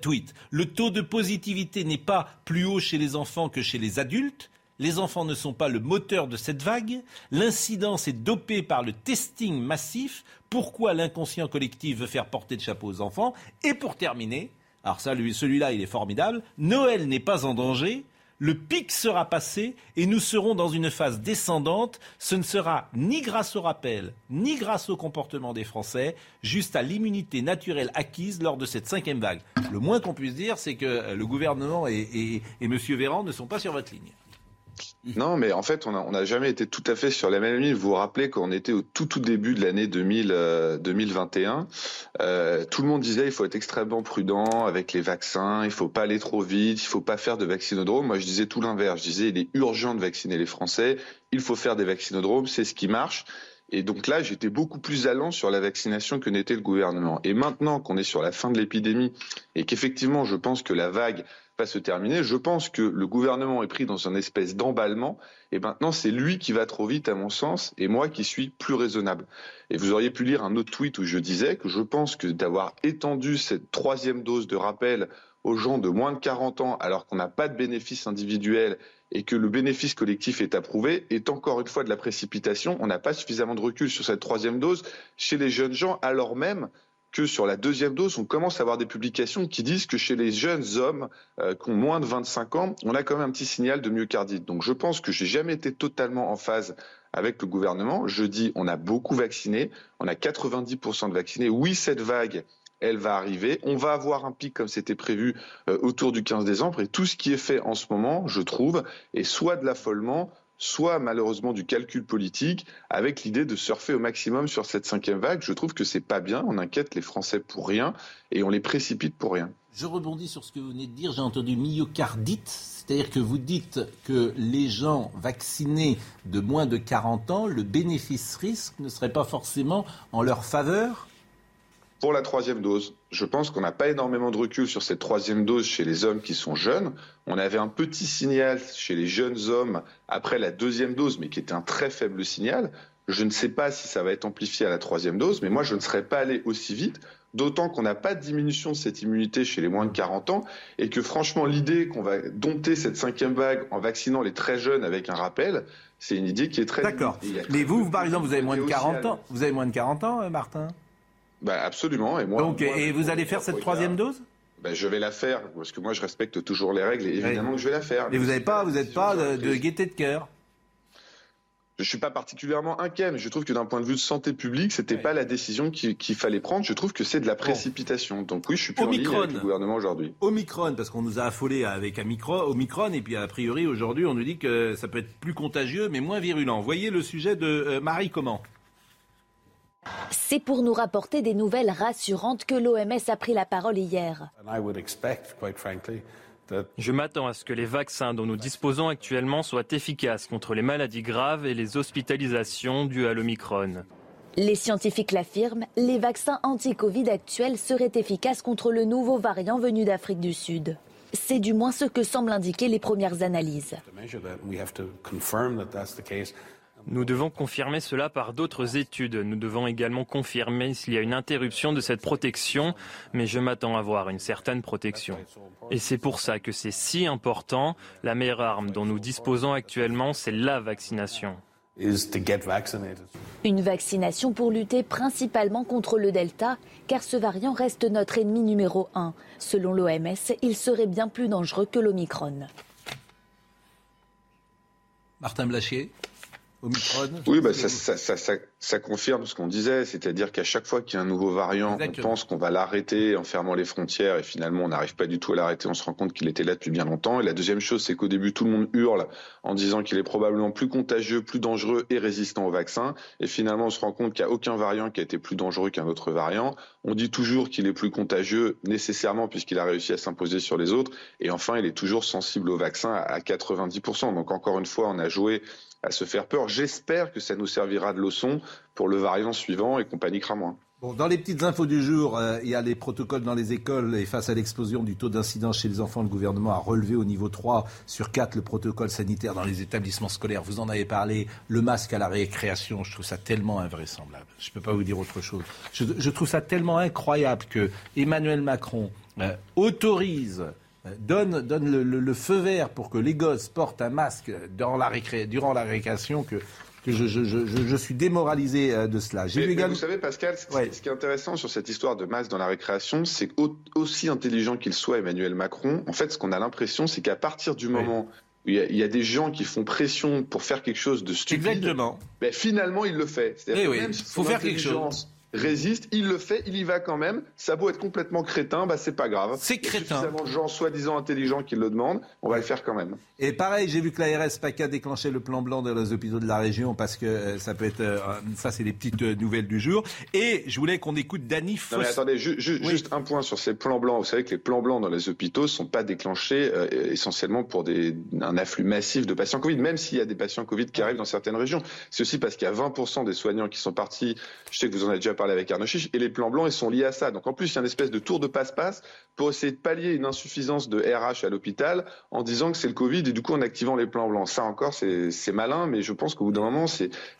tweet. Le taux de positivité n'est pas plus haut chez les enfants que chez les adultes. Les enfants ne sont pas le moteur de cette vague. L'incidence est dopée par le testing massif. Pourquoi l'inconscient collectif veut faire porter de chapeau aux enfants? Et pour terminer, alors ça, lui- celui-là, il est formidable. Noël n'est pas en danger. Le pic sera passé et nous serons dans une phase descendante. Ce ne sera ni grâce au rappel, ni grâce au comportement des Français, juste à l'immunité naturelle acquise lors de cette cinquième vague. Le moins qu'on puisse dire, c'est que euh, le gouvernement et, et, et M. Véran ne sont pas sur votre ligne. Non, mais en fait, on n'a jamais été tout à fait sur la même ligne. Vous vous rappelez qu'on était au tout tout début de l'année 2000, euh, 2021. Euh, tout le monde disait il faut être extrêmement prudent avec les vaccins, il faut pas aller trop vite, il faut pas faire de vaccinodrome. Moi, je disais tout l'inverse. Je disais il est urgent de vacciner les Français, il faut faire des vaccinodromes, c'est ce qui marche. Et donc là, j'étais beaucoup plus allant sur la vaccination que n'était le gouvernement. Et maintenant qu'on est sur la fin de l'épidémie et qu'effectivement, je pense que la vague va se terminer, je pense que le gouvernement est pris dans une espèce d'emballement. Et maintenant, c'est lui qui va trop vite, à mon sens, et moi qui suis plus raisonnable. Et vous auriez pu lire un autre tweet où je disais que je pense que d'avoir étendu cette troisième dose de rappel aux gens de moins de 40 ans alors qu'on n'a pas de bénéfice individuel et que le bénéfice collectif est approuvé est encore une fois de la précipitation. On n'a pas suffisamment de recul sur cette troisième dose chez les jeunes gens alors même que sur la deuxième dose, on commence à avoir des publications qui disent que chez les jeunes hommes euh, qui ont moins de 25 ans, on a quand même un petit signal de myocardite. Donc je pense que j'ai jamais été totalement en phase avec le gouvernement. Je dis on a beaucoup vacciné, on a 90% de vaccinés. Oui, cette vague elle va arriver. On va avoir un pic comme c'était prévu euh, autour du 15 décembre. Et tout ce qui est fait en ce moment, je trouve, est soit de l'affolement, soit malheureusement du calcul politique, avec l'idée de surfer au maximum sur cette cinquième vague. Je trouve que c'est pas bien. On inquiète les Français pour rien et on les précipite pour rien. Je rebondis sur ce que vous venez de dire. J'ai entendu myocardite, c'est-à-dire que vous dites que les gens vaccinés de moins de 40 ans, le bénéfice-risque ne serait pas forcément en leur faveur pour la troisième dose, je pense qu'on n'a pas énormément de recul sur cette troisième dose chez les hommes qui sont jeunes. On avait un petit signal chez les jeunes hommes après la deuxième dose, mais qui était un très faible signal. Je ne sais pas si ça va être amplifié à la troisième dose, mais moi je ne serais pas allé aussi vite, d'autant qu'on n'a pas de diminution de cette immunité chez les moins de 40 ans, et que franchement l'idée qu'on va dompter cette cinquième vague en vaccinant les très jeunes avec un rappel, c'est une idée qui est très... D'accord. Mais vous, par exemple, vous avez moins de 40 ans. Vous avez moins de 40 ans, euh, Martin? Bah, absolument. Et moi, Donc, et vous allez faire cette troisième dose? Bah, je vais la faire parce que moi je respecte toujours les règles et évidemment que je vais la faire. Mais vous n'avez pas, vous n'êtes pas de, de, gaieté de cœur. Je suis pas particulièrement inquiet, mais je trouve que d'un point de vue de santé publique, c'était pas la décision qu'il fallait prendre. Je trouve que c'est de la précipitation. Donc oui, je suis plus Omicron. en ligne avec le gouvernement aujourd'hui. Omicron, parce qu'on nous a affolé avec un micro, Omicron, et puis a priori aujourd'hui, on nous dit que ça peut être plus contagieux, mais moins virulent. Voyez le sujet de euh, Marie comment? C'est pour nous rapporter des nouvelles rassurantes que l'OMS a pris la parole hier. Je m'attends à ce que les vaccins dont nous disposons actuellement soient efficaces contre les maladies graves et les hospitalisations dues à l'Omicron. Les scientifiques l'affirment, les vaccins anti-Covid actuels seraient efficaces contre le nouveau variant venu d'Afrique du Sud. C'est du moins ce que semblent indiquer les premières analyses. Nous devons confirmer cela par d'autres études. Nous devons également confirmer s'il y a une interruption de cette protection, mais je m'attends à voir une certaine protection. Et c'est pour ça que c'est si important. La meilleure arme dont nous disposons actuellement, c'est la vaccination. Une vaccination pour lutter principalement contre le Delta, car ce variant reste notre ennemi numéro un. Selon l'OMS, il serait bien plus dangereux que l'Omicron. Martin Blachier oui, bah, ça, ça, ça, ça, confirme ce qu'on disait, c'est-à-dire qu'à chaque fois qu'il y a un nouveau variant, on pense qu'on va l'arrêter en fermant les frontières et finalement on n'arrive pas du tout à l'arrêter, on se rend compte qu'il était là depuis bien longtemps. Et la deuxième chose, c'est qu'au début tout le monde hurle en disant qu'il est probablement plus contagieux, plus dangereux et résistant au vaccin. Et finalement on se rend compte qu'il n'y a aucun variant qui a été plus dangereux qu'un autre variant. On dit toujours qu'il est plus contagieux nécessairement puisqu'il a réussi à s'imposer sur les autres. Et enfin, il est toujours sensible au vaccin à 90%. Donc encore une fois, on a joué à se faire peur. J'espère que ça nous servira de leçon pour le variant suivant et qu'on paniquera moins. Bon, dans les petites infos du jour, euh, il y a les protocoles dans les écoles et face à l'explosion du taux d'incidence chez les enfants, le gouvernement a relevé au niveau 3 sur 4 le protocole sanitaire dans les établissements scolaires. Vous en avez parlé, le masque à la récréation, je trouve ça tellement invraisemblable. Je ne peux pas vous dire autre chose. Je, trouve ça tellement incroyable que Emmanuel Macron euh, autorise donne, donne le, feu vert pour que les gosses portent un masque durant la, durant la récréation que, que je, je, je, je, suis démoralisé euh, de cela. Mais, Vous savez, Pascal, ce, ce, qui est intéressant sur cette histoire de masque dans la récréation, c'est qu'aussi intelligent qu'il soit, Emmanuel Macron, en fait, ce qu'on a l'impression, c'est qu'à partir du moment où il y, a, des gens qui font pression pour faire quelque chose de stupide, Exactement. Ben, finalement, il le fait. Il faut faire quelque chose résiste, il le fait, il y va quand même. Ça a beau être complètement crétin, bah c'est pas grave. C'est crétin. Il y a suffisamment de gens soi-disant intelligents qui le demandent, on va le faire quand même. Et pareil, j'ai vu que l'ARS PACA déclenchait le plan blanc dans les hôpitaux de la région parce que euh, ça peut être. euh, ça, c'est les petites euh, nouvelles du jour. Et je voulais qu'on écoute Dany Non Foss. mais attendez, ju- ju- juste un point sur ces plans blancs. Vous savez que les plans blancs dans les hôpitaux ne sont pas déclenchés euh, essentiellement pour des, un afflux massif de patients Covid, même s'il y a des patients Covid qui arrivent dans certaines régions. C'est aussi parce qu'il y a 20% des soignants qui sont partis, je sais que vous en avez déjà parlé avec Arnaud Chiche, et les plans blancs, ils sont liés à ça. Donc en plus, il y a une espèce de tour de passe-passe pour essayer de pallier une insuffisance de RH à l'hôpital en disant que c'est le Covid et du coup en activant les plans blancs. Ça encore, c'est malin, mais je pense qu'au bout d'un moment,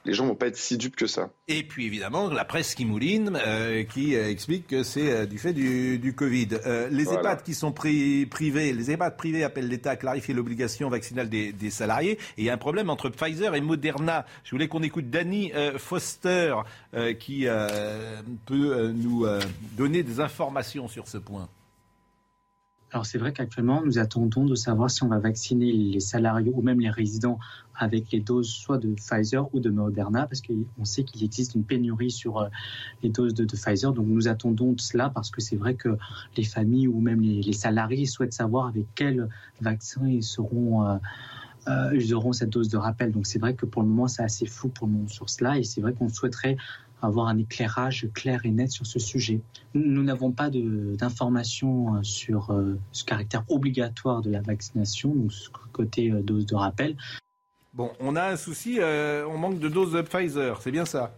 les gens vont pas être si dupes que ça. Et puis évidemment, la presse qui mouline, euh, qui euh, explique que c'est euh, du fait du, du Covid. Euh, les Voilà. EHPAD qui sont pri- privés, les EHPAD privés appellent l'État à clarifier l'obligation vaccinale des, des salariés. Et il y a un problème entre Pfizer et Moderna. Je voulais qu'on écoute Danny Foster qui peut euh, nous euh, donner des informations sur ce point. Alors c'est vrai qu'actuellement, nous attendons de savoir si on va vacciner les salariés ou même les résidents avec les doses soit de Pfizer ou de Moderna, parce qu'on sait qu'il existe une pénurie sur euh, les doses de, Pfizer. Donc nous attendons de cela parce que c'est vrai que les familles ou même les, salariés souhaitent savoir avec quel vaccin ils seront... euh, euh, ils auront cette dose de rappel. Donc c'est vrai que pour le moment, c'est assez flou pour le moment sur cela et c'est vrai qu'on souhaiterait avoir un éclairage clair et net sur ce sujet. Nous n'avons pas de- d'informations euh, sur euh, ce caractère obligatoire de la vaccination, donc ce côté euh, dose de rappel. Bon, on a un souci, euh, on manque de doses de Pfizer, c'est bien ça?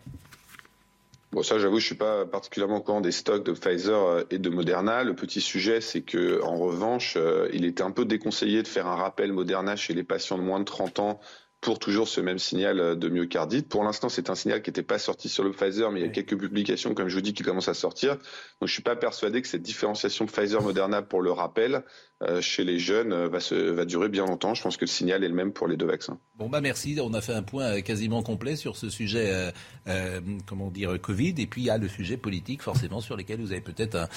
Bon, ça, j'avoue, je suis pas particulièrement au courant des stocks de Pfizer et de Moderna. Le petit sujet, c'est que, en revanche, euh, il était un peu déconseillé de faire un rappel Moderna chez les patients de moins de 30 ans pour toujours ce même signal euh, de myocardite. Pour l'instant, c'est un signal qui n'était pas sorti sur le Pfizer, mais il y a quelques publications, comme je vous dis, qui commencent à sortir. Donc, je suis pas persuadé que cette différenciation Pfizer-Moderna pour le rappel chez les jeunes euh, va, se, va durer bien longtemps. Je pense que le signal est le même pour les deux vaccins. Bon bah merci, on a fait un point euh, quasiment complet sur ce sujet, euh, euh, comment dire, Covid, et puis il y a le sujet politique forcément sur lesquels vous avez peut-être un-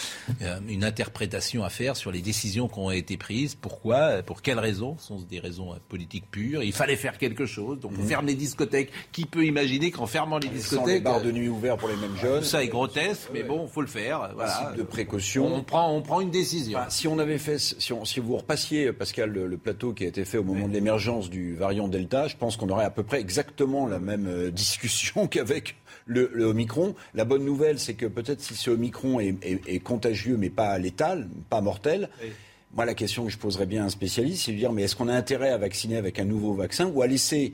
euh, une interprétation à faire sur les décisions qui ont été prises, pourquoi, euh, pour quelles raisons, ce sont des raisons euh, politiques pures, il fallait faire quelque chose, donc on ferme les discothèques, qui peut imaginer qu'en fermant les Sans discothèques... les bars de euh, nuit ouverts pour les mêmes jeunes. Tout ça est grotesque, mais bon, faut le faire, voilà. Principe de précaution. On prend, on prend une décision. Enfin, si on avait fait, si, on- si vous repassiez, Pascal, le, le plateau qui a été fait au moment de l'émergence du variant Delta, je pense qu'on aurait à peu près exactement la même euh, discussion qu'avec le, le Omicron. La bonne nouvelle, c'est que peut-être si ce Omicron est, est- est contagieux, mais pas létal, pas mortel. Moi, la question que je poserais bien à un spécialiste, c'est de dire, mais est-ce qu'on a intérêt à vacciner avec un nouveau vaccin ou à laisser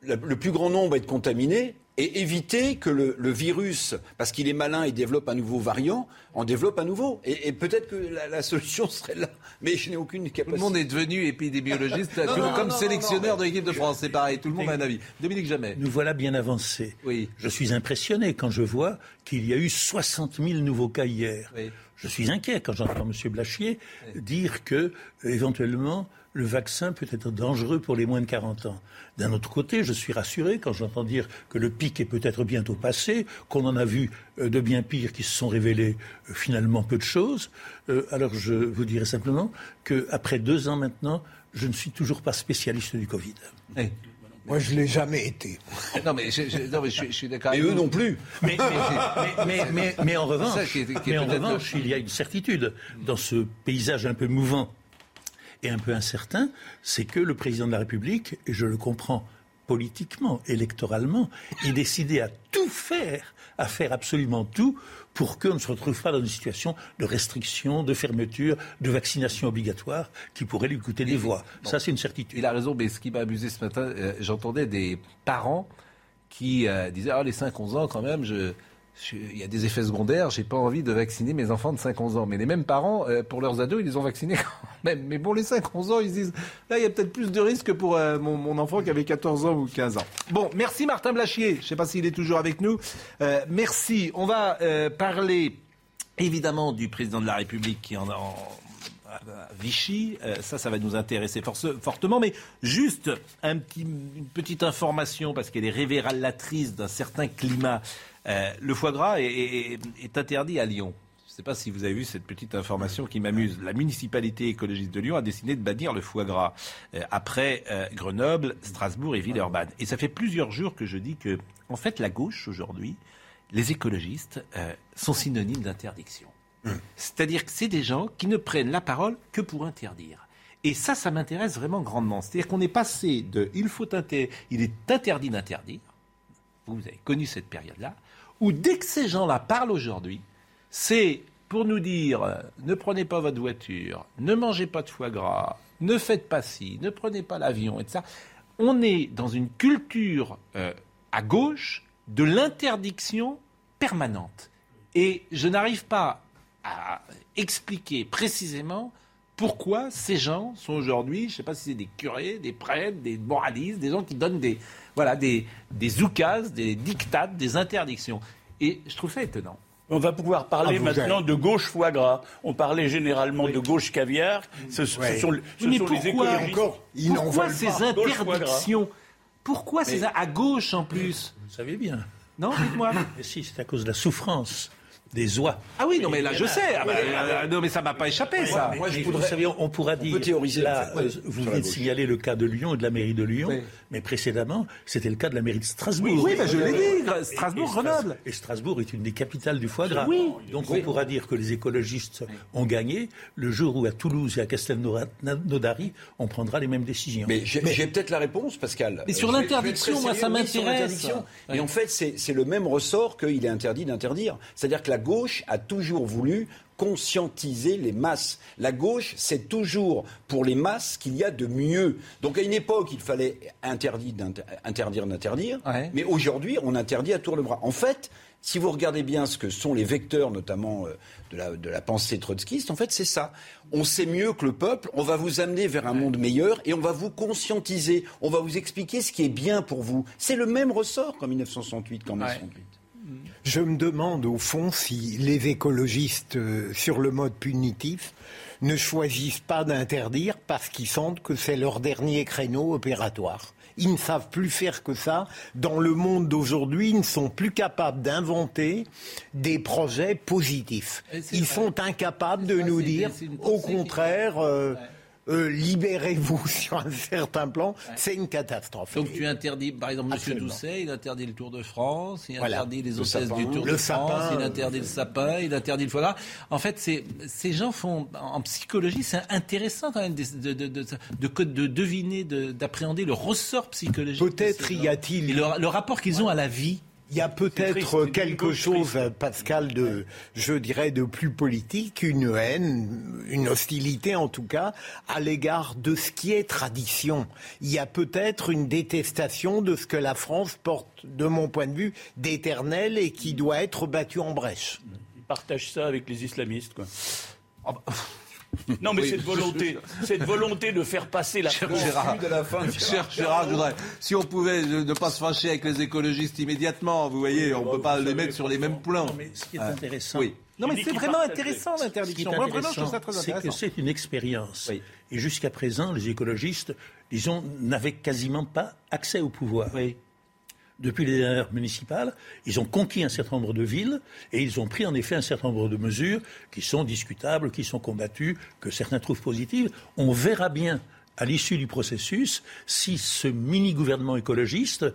le, le plus grand nombre être contaminé et éviter que le, le virus, parce qu'il est malin et développe un nouveau variant, en développe un nouveau. Et, et peut-être que la, la solution serait là. Mais je n'ai aucune capacité. Tout le monde est devenu épidémiologiste, Non, comme, non, comme non, sélectionneur non, de l'équipe de France, c'est pareil, tout le monde a un avis. Dominique Jamais. Nous voilà bien avancés. Oui. Je suis impressionné quand je vois qu'il y a eu 60 000 nouveaux cas hier. Oui. Je suis inquiet quand j'entends M. Blachier dire que, euh, éventuellement, le vaccin peut être dangereux pour les moins de 40 ans. D'un autre côté, je suis rassuré quand j'entends dire que le pic est peut-être bientôt passé, qu'on en a vu euh, de bien pires qui se sont révélés euh, finalement peu de choses. Euh, alors je vous dirais simplement qu'après deux ans maintenant, je ne suis toujours pas spécialiste du Covid. Moi, je l'ai jamais été. Non, mais je, je- non, mais je, suis- je suis d'accord. Et eux non plus. Mais, mais- mais- mais- mais en C'est revanche, ça qui est- qui est mais en peut-être- revanche, il y a une certitude dans ce paysage un peu mouvant et un peu incertain, c'est que le président de la République, et je le comprends politiquement, électoralement, est décidé à tout faire, à faire absolument tout pour qu'on ne se retrouve pas dans une situation de restriction, de fermeture, de vaccination obligatoire qui pourrait lui coûter des voix. Bon. Ça, c'est une certitude. Il a raison, mais ce qui m'a amusé ce matin, euh, j'entendais des parents qui euh, disaient Ah, les 5-11 ans, quand même, je. Il y a des effets secondaires, j'ai pas envie de vacciner mes enfants de 5-11 ans. Mais les mêmes parents, euh, pour leurs ados, ils les ont vaccinés quand même. Mais bon, les 5-11 ans, ils se disent Là, il y a peut-être plus de risques pour euh, mon, enfant qui avait 14 ans ou 15 ans. Bon, merci Martin Blachier. Je sais pas s'il est toujours avec nous. Euh, merci. On va parler évidemment du président de la République qui en a. en- Vichy, ça, ça va nous intéresser fortement, mais juste une petite information parce qu'elle est révélatrice d'un certain climat. Euh, le foie gras est, est- est interdit à Lyon. Je ne sais pas si vous avez vu cette petite information qui m'amuse. La municipalité écologiste de Lyon a décidé de bannir le foie gras euh, après euh, Grenoble, Strasbourg et Villeurbanne. Et ça fait plusieurs jours que je dis que, en fait, la gauche aujourd'hui les écologistes euh, sont synonymes d'interdiction. C'est-à-dire que c'est des gens qui ne prennent la parole que pour interdire. Et ça, ça m'intéresse vraiment grandement. C'est-à-dire qu'on est passé de il, faut inter- il est interdit d'interdire, vous avez connu cette période-là, où dès que ces gens-là parlent aujourd'hui, c'est pour nous dire euh, ne prenez pas votre voiture, ne mangez pas de foie gras, ne faites pas ci, ne prenez pas l'avion, et ça. On est dans une culture euh, à gauche de l'interdiction permanente. Et je n'arrive pas à expliquer précisément pourquoi ces gens sont aujourd'hui, je ne sais pas si c'est des curés, des prêtres, des moralistes, des gens qui donnent des, voilà, des, des oukases, des dictates, des interdictions. Et je trouve ça étonnant. On va pouvoir parler Ah, maintenant avez- de gauche foie gras. On parlait généralement de gauche caviar. Ce, sont, ce Mais sont les pourquoi écologistes. encore Ils Pourquoi ces pas. Interdictions Pourquoi Mais- ces à gauche en plus Vous savez bien. Non, dites-moi. Mais si, c'est à cause de la souffrance des oies. Ah oui, non, mais là, je sais. Ah bah, euh, non, mais ça m'a pas échappé, ça. Mais- mais vous savez, on pourra dire. théoriser, là, euh, vous venez de signaler le cas de Lyon et de la mairie de Lyon, Oui. mais précédemment, c'était le cas de la mairie de Strasbourg. Oui, oui, bah, je l'ai dit, Et- Strasbourg, et Stras- Grenoble. Et Strasbourg est une des capitales du foie gras. Oui. Donc Oui. on pourra dire que les écologistes ont gagné le jour où à Toulouse et à Castelnaudary, on prendra les mêmes décisions. Mais j'ai peut-être la réponse, Pascal. Mais sur Euh, je je l'interdiction, moi, ça m'intéresse. Mais en fait, c'est c'est le même ressort qu'il est interdit d'interdire. C'est-à-dire que la gauche a toujours voulu conscientiser les masses. La gauche, c'est toujours pour les masses qu'il y a de mieux. Donc à une époque, il fallait interdire d'inter- interdire d'interdire, mais aujourd'hui, on interdit à tour de bras. En fait, si vous regardez bien ce que sont les vecteurs, notamment euh, de, la, de la pensée trotskiste, en fait, c'est ça. On sait mieux que le peuple, on va vous amener vers un monde meilleur et on va vous conscientiser, on va vous expliquer ce qui est bien pour vous. C'est le même ressort qu'en 1968, qu'en 1968. Je me demande au fond si les écologistes euh, sur le mode punitif ne choisissent pas d'interdire parce qu'ils sentent que c'est leur dernier créneau opératoire. Ils ne savent plus faire que ça. Dans le monde d'aujourd'hui, ils ne sont plus capables d'inventer des projets positifs. Ils vrai. sont incapables de nous dire, au contraire, euh, euh, libérez-vous sur un certain plan. C'est une catastrophe. Donc tu interdis, par exemple, M. Doucet, il interdit le Tour de France, il Voilà. interdit les Le hôtesses sapin. du Tour Le de France, il interdit le sapin, il interdit le foie gras. En fait, ces gens font, en psychologie, c'est intéressant quand même de, de, de, de, de- de deviner, de- d'appréhender le ressort psychologique. Peut-être y a-t-il le rapport qu'ils ont à la vie. Il y a peut-être quelque chose, Pascal, de, je dirais, de plus politique, une haine, une hostilité en tout cas, à l'égard de ce qui est tradition. Il y a peut-être une détestation de ce que la France porte, de mon point de vue, d'éternel et qui doit être battu en brèche. Ils partagent ça avec les islamistes, quoi. Non, mais Oui. cette volonté, cette volonté de faire passer la Cher France Gérard, de la fin. Cher Gérard, je voudrais- si on pouvait ne pas se fâcher avec les écologistes immédiatement, vous voyez, on ne peut pas les mettre sur les mêmes plans. Mais ce qui est intéressant, oui. Non, mais c'est vraiment intéressant l'interdiction. Moi, vraiment, je trouve ça très intéressant, c'est que c'est une expérience. Et jusqu'à présent, les écologistes, disons, n'avaient quasiment pas accès au pouvoir. Depuis les dernières municipales, ils ont conquis un certain nombre de villes et ils ont pris en effet un certain nombre de mesures qui sont discutables, qui sont combattues, que certains trouvent positives. On verra bien à l'issue du processus si ce mini-gouvernement écologiste euh,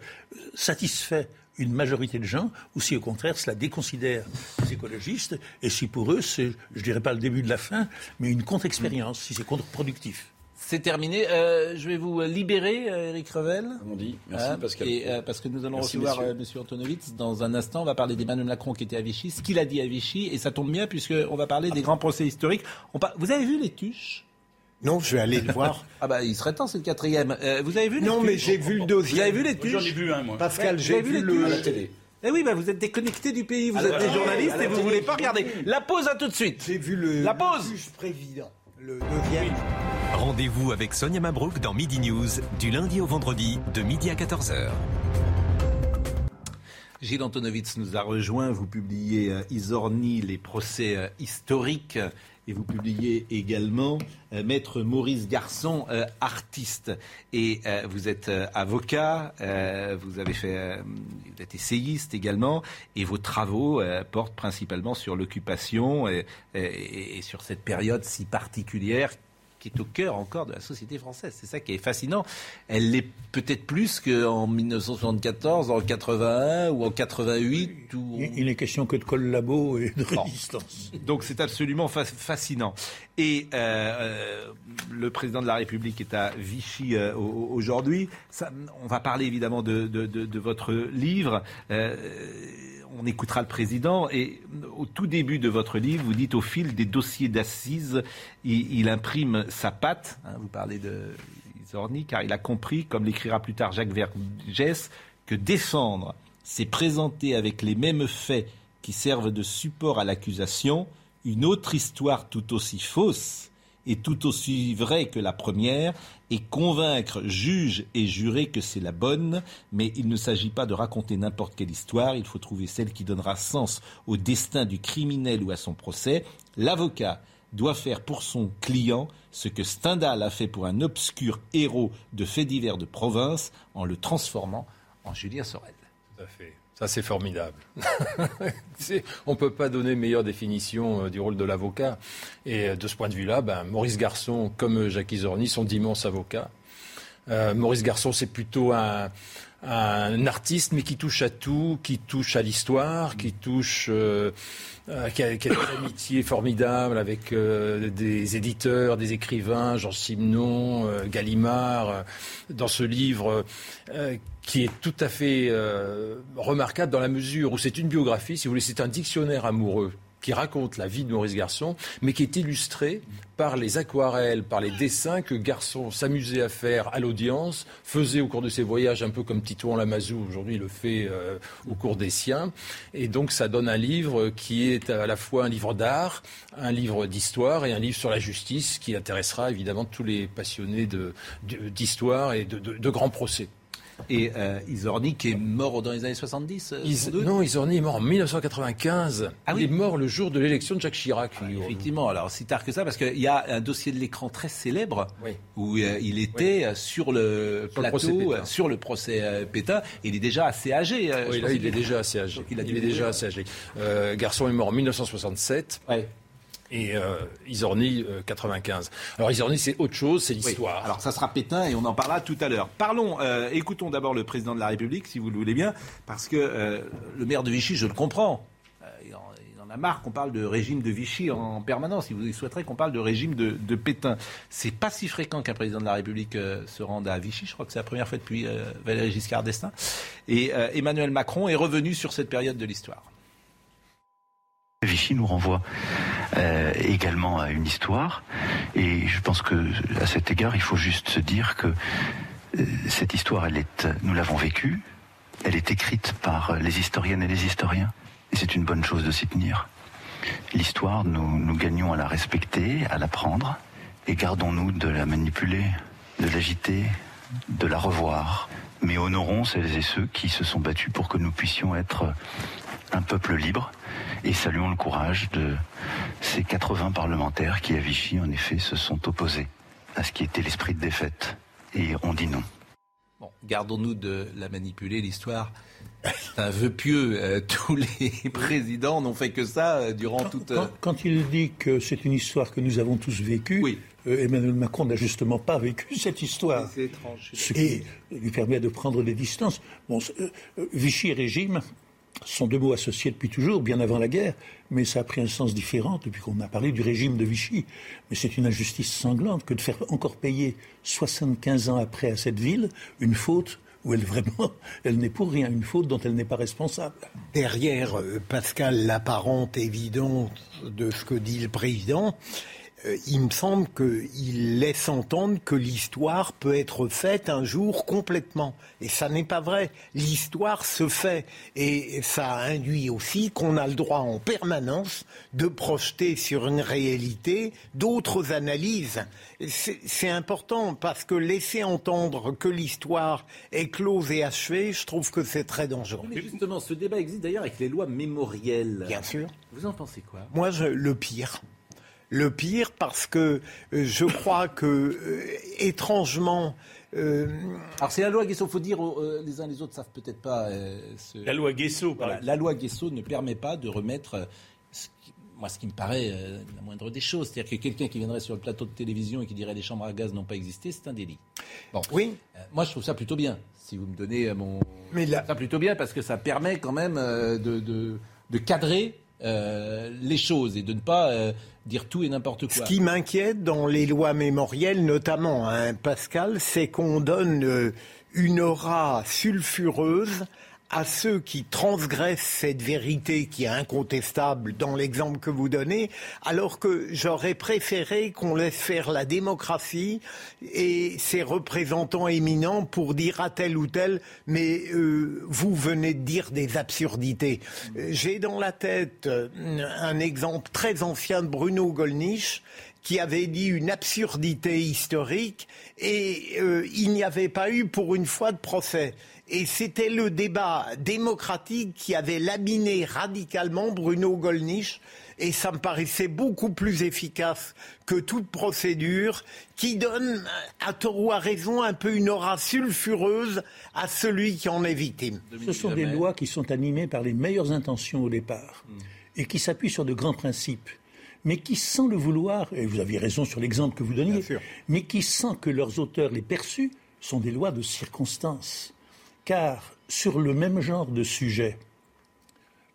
satisfait une majorité de gens ou si au contraire cela déconsidère les écologistes et si pour eux c'est, je dirais pas le début de la fin, mais une contre-expérience, si c'est contre-productif. C'est terminé. Euh, je vais vous libérer, euh, Eric Revel. On dit. Merci, Hein, Pascal. Et, euh, parce que nous allons Merci, recevoir euh, Monsieur Antonovitz dans un instant. On va parler d'Emmanuel Macron qui était à Vichy, ce qu'il a dit à Vichy, et ça tombe bien puisqu'on va parler des grands procès historiques. On par- Vous avez vu les tuches? Non, je vais aller le voir. Ah bah il serait temps, c'est le quatrième. Euh, vous avez vu les Non, tuches? mais j'ai vu le dossier. Vous avez vu les tuches J'en ai vu un, moi. Pascal, j'ai vu, les le à la télé. Eh oui, bah vous êtes déconnectés du pays, vous À êtes la des journalistes et vous télé. voulez pas regarder. La pause à tout de suite. J'ai vu le, La pause. le juge président, le deuxième. Rendez-vous avec Sonia Mabrouk dans Midi News, du lundi au vendredi, de midi à 14h. Gilles Antonovitz nous a rejoint. Vous publiez euh, Isorni, les procès euh, historiques. Et vous publiez également euh, Maître Maurice Garçon, euh, artiste. Et vous êtes avocat, vous avez fait, vous êtes essayiste également, et vos travaux portent principalement sur l'occupation et sur cette période si particulière qui est au cœur encore de la société française. C'est ça qui est fascinant. Elle l'est peut-être plus qu'en 1974, en 81 ou en 88. Où... Il n'est question que de collabo et de résistance. Donc c'est absolument fa- fascinant. Et euh, euh, le président de la République est à Vichy euh, au- aujourd'hui. On va parler évidemment de, de- de- de votre livre. On écoutera le président. Et au tout début de votre livre, vous dites au fil des dossiers d'assises, il, imprime sa patte. hein, vous parlez de Isorni, car il a compris, comme l'écrira plus tard Jacques Vergès, que défendre, c'est présenter avec les mêmes faits qui servent de support à l'accusation une autre histoire tout aussi fausse et tout aussi vraie que la première, et convaincre juge et juré que c'est la bonne, mais il ne s'agit pas de raconter n'importe quelle histoire, il faut trouver celle qui donnera sens au destin du criminel ou à son procès. L'avocat doit faire pour son client ce que Stendhal a fait pour un obscur héros de faits divers de province en le transformant en Julien Sorel. Ça, c'est formidable. On ne peut pas donner meilleure définition euh, du rôle de l'avocat. Et euh, de ce point de vue-là, ben, Maurice Garçon, comme euh, Jacques Isorni, sont d'immenses avocats. Maurice Garçon, c'est plutôt un, un artiste, mais qui touche à tout, qui touche à l'histoire, qui touche, euh, euh, qui, a, qui a une amitié formidable avec euh, des éditeurs, des écrivains, Jean Simenon, euh, Gallimard, dans ce livre qui est tout à fait remarquable dans la mesure où c'est une biographie, si vous voulez, c'est un dictionnaire amoureux qui raconte la vie de Maurice Garçon, mais qui est illustré par les aquarelles, par les dessins que Garçon s'amusait à faire à l'audience, faisait au cours de ses voyages, un peu comme Titouan Lamazou, aujourd'hui le fait euh, au cours des siens. Et donc ça donne un livre qui est à la fois un livre d'art, un livre d'histoire et un livre sur la justice qui intéressera évidemment tous les passionnés d'histoire et de grands procès. Et euh, Isorni qui est mort dans les années 70 euh, Is- non, Isorni est mort en 1995. Ah oui. il est mort le jour de l'élection de Jacques Chirac. Effectivement, alors si tard que ça, parce qu'il y a un dossier de l'écran très célèbre où euh, il était euh, sur le Sur plateau, sur le procès euh, Pétain. Il est déjà assez âgé. Oui, là, il est déjà assez âgé. il a est déjà assez âgé. Garçon est mort en 1967. Et euh, Isorni, euh, 95. Alors Isorni, c'est autre chose, c'est l'histoire. Alors ça sera Pétain et on en parlera tout à l'heure. Parlons, euh, écoutons d'abord le président de la République, si vous le voulez bien, parce que euh, le maire de Vichy, je le comprends. Il, en, il en a marre qu'on parle de régime de Vichy en permanence. Il, souhaiterait qu'on parle de régime de, de Pétain. C'est pas si fréquent qu'un président de la République se rende à Vichy. Je crois que c'est la première fois depuis Valéry Giscard d'Estaing. Et Emmanuel Macron est revenu sur cette période de l'histoire. Vichy nous renvoie euh, également à une histoire. Et je pense que à cet égard il faut juste se dire que euh, cette histoire elle est nous l'avons vécue. Elle est écrite par les historiennes et les historiens. Et c'est une bonne chose de s'y tenir. L'histoire nous, nous gagnons à la respecter à l'apprendre et gardons-nous de la manipuler de l'agiter de la revoir. Mais honorons celles et ceux qui se sont battus pour que nous puissions être un peuple libre et saluons le courage de ces 80 parlementaires qui, à Vichy, en effet, se sont opposés à ce qui était l'esprit de défaite. Et on dit non. Bon, gardons-nous de la manipuler, l'histoire. C'est un vœu pieux. Euh, tous les présidents n'ont fait que ça euh, durant toute. Quand, quand il dit que c'est une histoire que nous avons tous vécue, euh, Emmanuel Macron n'a justement pas vécu cette histoire. C'est étrange. Ce qui lui permet de prendre des distances. Bon, euh, euh, Vichy et sont deux mots associés depuis toujours, bien avant la guerre, mais ça a pris un sens différent depuis qu'on a parlé du régime de Vichy. Mais c'est une injustice sanglante que de faire encore payer 75 ans après à cette ville une faute où elle vraiment, elle n'est pour rien, une faute dont elle n'est pas responsable. Derrière, euh, Pascal, l'apparente évidence de ce que dit le président, il me semble qu'il laisse entendre que l'histoire peut être faite un jour complètement. Et ça n'est pas vrai. L'histoire se fait. Et ça induit aussi qu'on a le droit en permanence de projeter sur une réalité d'autres analyses. C'est important parce que laisser entendre que l'histoire est close et achevée, je trouve que c'est très dangereux. Mais justement, ce débat existe d'ailleurs avec les lois mémorielles. Bien sûr. Vous en pensez quoi? Moi, je, le pire. Le pire parce que euh, je crois que, euh, étrangement... euh, Alors c'est la loi Guesso, faut dire, euh, les uns les autres savent peut-être pas. euh, ce- La loi Guesso, par Voilà, exemple. la loi Guesso ne permet pas de remettre ce qui- moi, ce qui me paraît euh, la moindre des choses, c'est-à-dire que quelqu'un qui viendrait sur le plateau de télévision et qui dirait les chambres à gaz n'ont pas existé, c'est un délit. Bon, oui. Euh, moi, je trouve ça plutôt bien. Si vous me donnez euh, mon, Mais là- je trouve ça plutôt bien parce que ça permet quand même euh, de, de, de cadrer euh, les choses et de ne pas euh, dire tout et n'importe Ce quoi. qui m'inquiète dans les lois mémorielles, notamment, hein, Pascal, c'est qu'on donne euh, une aura sulfureuse à ceux qui transgressent cette vérité qui est incontestable dans l'exemple que vous donnez, alors que j'aurais préféré qu'on laisse faire la démocratie et ses représentants éminents pour dire à tel ou tel, mais euh, vous venez de dire des absurdités. J'ai dans la tête euh, un exemple très ancien de Bruno Gollnisch qui avait dit une absurdité historique et euh, il n'y avait pas eu pour une fois de procès. Et c'était le débat démocratique qui avait laminé radicalement Bruno Gollnisch et ça me paraissait beaucoup plus efficace que toute procédure qui donne à tort ou à raison un peu une aura sulfureuse à celui qui en est victime. Ce sont des lois qui sont animées par les meilleures intentions au départ et qui s'appuient sur de grands principes, mais qui, sans le vouloir, et vous aviez raison sur l'exemple que vous donniez, mais qui, sans que leurs auteurs les perçus, sont des lois de circonstance. Car sur le même genre de sujet,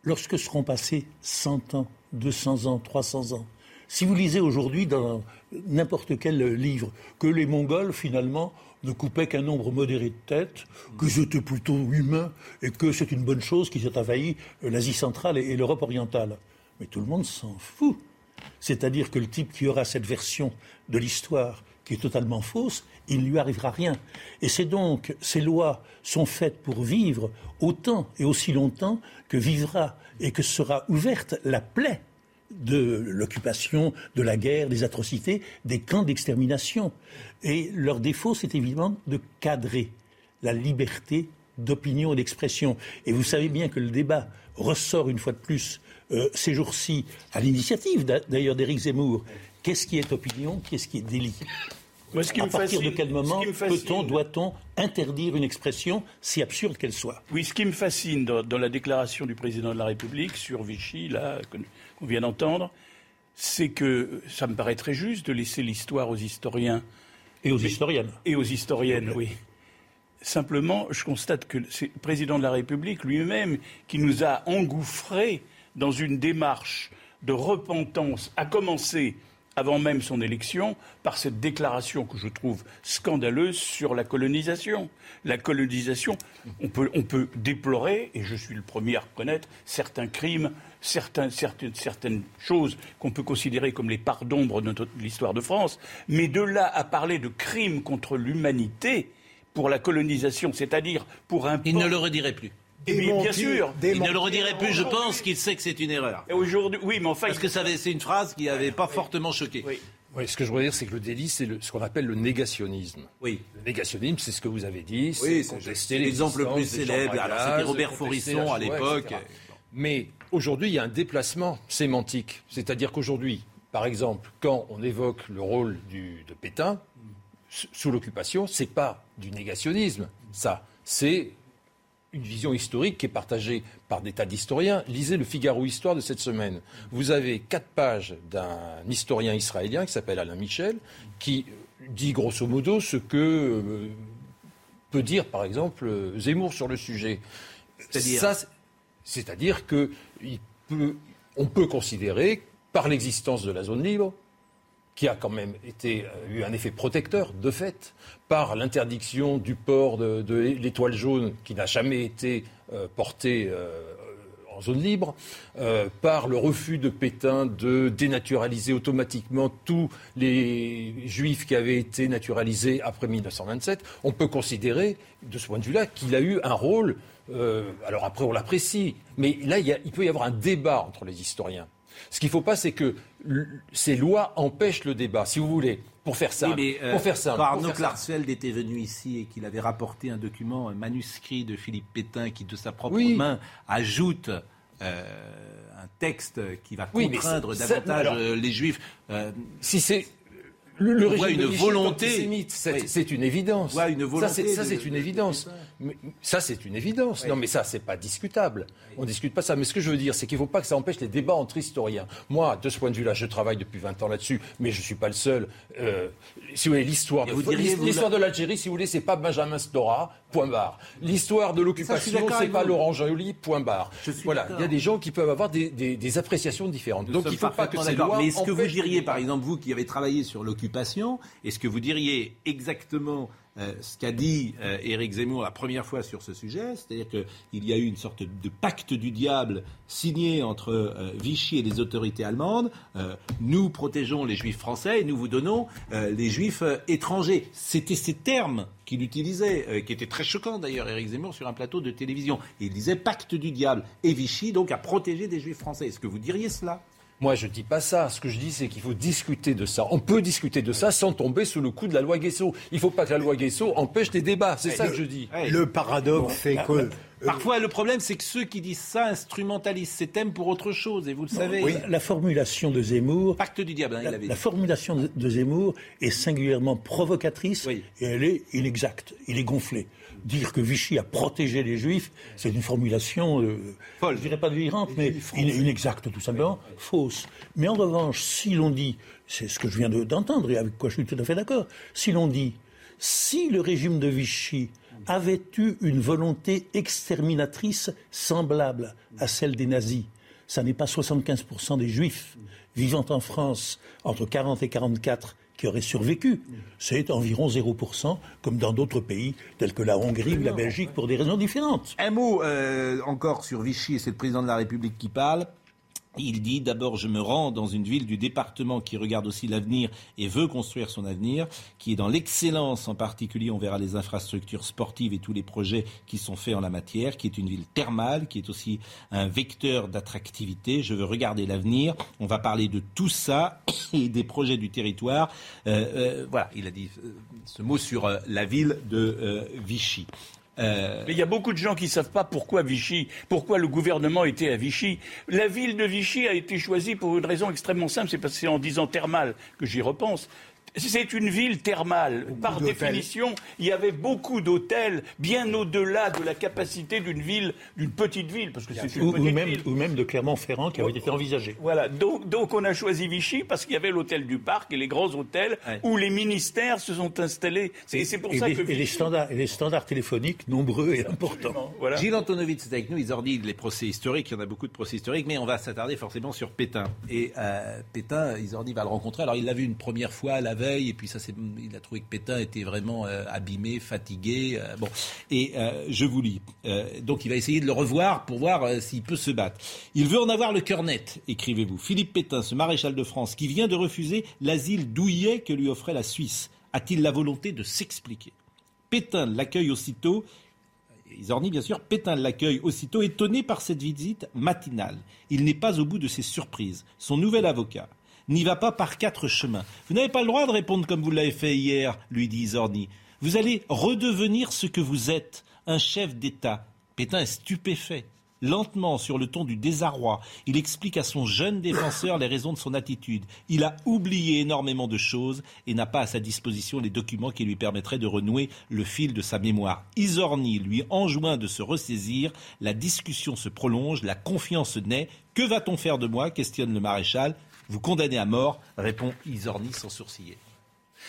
lorsque seront passés 100 ans, 200 ans, 300 ans, si vous lisez aujourd'hui dans n'importe quel livre que les Mongols, finalement, ne coupaient qu'un nombre modéré de têtes, que c'était plutôt humain et que c'est une bonne chose qu'ils aient envahi l'Asie centrale et l'Europe orientale. Mais tout le monde s'en fout. C'est-à-dire que le type qui aura cette version de l'histoire qui est totalement fausse, il ne lui arrivera rien. Et c'est donc, ces lois sont faites pour vivre autant et aussi longtemps que vivra et que sera ouverte la plaie de l'occupation, de la guerre, des atrocités, des camps d'extermination. Et leur défaut, c'est évidemment de cadrer la liberté d'opinion et d'expression. Et vous savez bien que le débat ressort une fois de plus euh, ces jours-ci, à l'initiative d'a- d'ailleurs d'Éric Zemmour. Qu'est-ce qui est opinion Qu'est-ce qui est délit Moi, ce qui À me partir de quel moment peut-on, doit-on interdire une expression, si absurde qu'elle soit? Oui, ce qui me fascine dans, dans la déclaration du président de la République sur Vichy, là, qu'on vient d'entendre, c'est que ça me paraît très juste de laisser l'histoire aux historiens. Et aux Mais- historiennes. Et aux historiennes, oui. Simplement, je constate que c'est le président de la République lui-même qui nous a engouffrés dans une démarche de repentance, à commencer avant même son élection, par cette déclaration que je trouve scandaleuse sur la colonisation. La colonisation, on peut, on peut déplorer, et je suis le premier à reconnaître, certains crimes, certains, certaines, certaines choses qu'on peut considérer comme les parts d'ombre de l'histoire de France, mais de là à parler de crimes contre l'humanité pour la colonisation, c'est-à-dire pour un Il ne le redirait plus. Bien, bien sûr. Il ne le redirait plus, je pense qu'il sait que c'est une erreur. Et aujourd'hui, oui, mais enfin. Parce que ça c'est une phrase qui n'avait pas fortement choqué. Oui, ce que je voudrais dire, c'est que le délit, c'est ce qu'on appelle le négationnisme. Oui. Le négationnisme, c'est ce que vous avez dit. Oui, c'est l'exemple le plus célèbre. Alors, c'était Robert la à l'époque. Mais aujourd'hui, il y a un déplacement sémantique. C'est-à-dire qu'aujourd'hui, par exemple, quand on évoque le rôle du- de Pétain sous l'occupation, c'est pas du négationnisme. Ça, c'est une vision historique qui est partagée par des tas d'historiens. Lisez le Figaro Histoire de cette semaine. Vous avez quatre pages d'un historien israélien qui s'appelle Alain Michel, qui dit grosso modo ce que euh, peut dire, par exemple, Zemmour sur le sujet. C'est-à-dire que il peut- on peut considérer, par l'existence de la zone libre, qui a quand même euh, eu un effet protecteur de fait, par l'interdiction du port de, l'étoile jaune qui n'a jamais été euh, portée euh, en zone libre, par le refus de Pétain de dénaturaliser automatiquement tous les juifs qui avaient été naturalisés après 1927, on peut considérer, de ce point de vue-là, qu'il a eu un rôle. alors après, on l'apprécie, mais là, il peut y avoir un débat entre les historiens. Ce qu'il ne faut pas, c'est que ces lois empêchent le débat. Si vous voulez, pour faire ça, Oui, euh, pour faire quand pour Arnaud. Klarsfeld était venu ici et qu'il avait rapporté un document, un manuscrit de Philippe Pétain qui, de sa propre Oui. main, ajoute euh, un texte qui va Oui, contraindre ça- ça- davantage alors- euh, les Juifs. euh, si c'est Le, le régime de une est volonté. C'est Oui. une évidence. Une ça, volonté ça, de- c'est une évidence. Mais ça, c'est une évidence. Non, mais ça, c'est pas discutable. On discute pas ça. Mais ce que je veux dire, c'est qu'il faut pas que ça empêche les débats entre historiens. Moi, de ce point de vue-là, je travaille depuis 20 ans là-dessus, mais je suis pas le seul. Euh, si vous voulez, l'histoire de l'histoire l'Algérie, si vous voulez, c'est pas Benjamin Stora, point barre. L'histoire de l'occupation, c'est pas. Laurent Joly, point barre. Voilà, il y a des gens qui peuvent avoir des, des- des appréciations différentes. Nous Donc il faut pas que ces lois Mais est-ce que vous diriez, par exemple, vous qui avez travaillé sur l'occupation, est-ce que vous diriez exactement euh, ce qu'a dit euh, Éric Zemmour la première fois sur ce sujet C'est-à-dire qu'il y a eu une sorte de pacte du diable signé entre euh, Vichy et les autorités allemandes. Euh, nous protégeons les juifs français et nous vous donnons les juifs étrangers. C'était ces termes qu'il utilisait, qui étaient très choquants d'ailleurs, Éric Zemmour, sur un plateau de télévision. Il disait pacte du diable. Et Vichy, donc, a protégé des juifs français. Est-ce que vous diriez cela? Moi, je ne dis pas ça. Ce que je dis, c'est qu'il faut discuter de ça. On peut discuter de ça sans tomber sous le coup de la loi Guesso. Il ne faut pas que la loi Guesso empêche les débats. C'est ça que je dis. Le paradoxe, c'est que. bah, Parfois, le problème, c'est que ceux qui disent ça instrumentalisent ces thèmes pour autre chose, et vous le savez. Oui, la formulation de Zemmour. Pacte du diable, hein, il La, avait la dit. formulation de, de Zemmour est singulièrement provocatrice et elle est inexacte. Il est gonflé. Dire que Vichy a protégé les Juifs, c'est une formulation, euh, je dirais pas délirante, mais in- inexacte tout simplement, fausse. Mais en revanche, si l'on dit, c'est ce que je viens de- d'entendre et avec quoi je suis tout à fait d'accord, si l'on dit, si le régime de Vichy avait eu une volonté exterminatrice semblable à celle des nazis, ça n'est pas 75% des juifs vivant en France entre 40 et 44 qui auraient survécu. C'est environ 0%, comme dans d'autres pays tels que la Hongrie ou la Belgique pour des raisons différentes. Un mot euh, encore sur Vichy, et c'est le président de la République qui parle. Il dit d'abord je me rends dans une ville du département qui regarde aussi l'avenir et veut construire son avenir, qui est dans l'excellence en particulier, on verra les infrastructures sportives et tous les projets qui sont faits en la matière, qui est une ville thermale, qui est aussi un vecteur d'attractivité. Je veux regarder l'avenir. On va parler de tout ça et des projets du territoire. Euh, euh, voilà, il a dit euh, ce mot sur la ville de Vichy. Euh, il y a beaucoup de gens qui ne savent pas pourquoi Vichy, pourquoi le gouvernement était à Vichy. La ville de Vichy a été choisie pour une raison extrêmement simple, c'est parce que c'est en disant thermal que j'y repense. C'est une ville thermale. Par définition, il y avait beaucoup d'hôtels, bien au-delà de la capacité d'une ville, d'une petite ville, parce que c'est une Ou, ou petite même, ville. ou même de Clermont-Ferrand qui avait été envisagé. Voilà, donc, donc on a choisi Vichy parce qu'il y avait l'hôtel du parc et les grands hôtels où les ministères se sont installés. C'est c'est pour et ça les, que et les standards, et les standards téléphoniques nombreux et importants. Voilà. Gilles Antonovitch est avec nous. Ils ordonnent les procès historiques. Il y en a beaucoup de procès historiques, mais on va s'attarder forcément sur Pétain. Et euh, Pétain, Isordi va le rencontrer. Alors, il l'a vu une première fois la et puis ça, il a trouvé que Pétain était vraiment euh, abîmé, fatigué. euh, bon, et euh, je vous lis. Donc, il va essayer de le revoir pour voir s'il peut se battre. Il veut en avoir le cœur net, écrivez-vous. Philippe Pétain, ce maréchal de France, qui vient de refuser l'asile douillet que lui offrait la Suisse, a-t-il la volonté de s'expliquer? Pétain l'accueille aussitôt Isorni, bien sûr, Pétain l'accueille aussitôt, étonné par cette visite matinale. Il n'est pas au bout de ses surprises. Son nouvel avocat n'y va pas par quatre chemins. Vous n'avez pas le droit de répondre comme vous l'avez fait hier, lui dit Isorni. Vous allez redevenir ce que vous êtes, un chef d'État. Pétain est stupéfait. Lentement, sur le ton du désarroi, il explique à son jeune défenseur les raisons de son attitude. Il a oublié énormément de choses et n'a pas à sa disposition les documents qui lui permettraient de renouer le fil de sa mémoire. Isorni lui enjoint de se ressaisir. La discussion se prolonge, la confiance naît. Que va-t-on faire de moi? questionne le maréchal. Vous condamnez à mort, répond Isorni sans sourciller.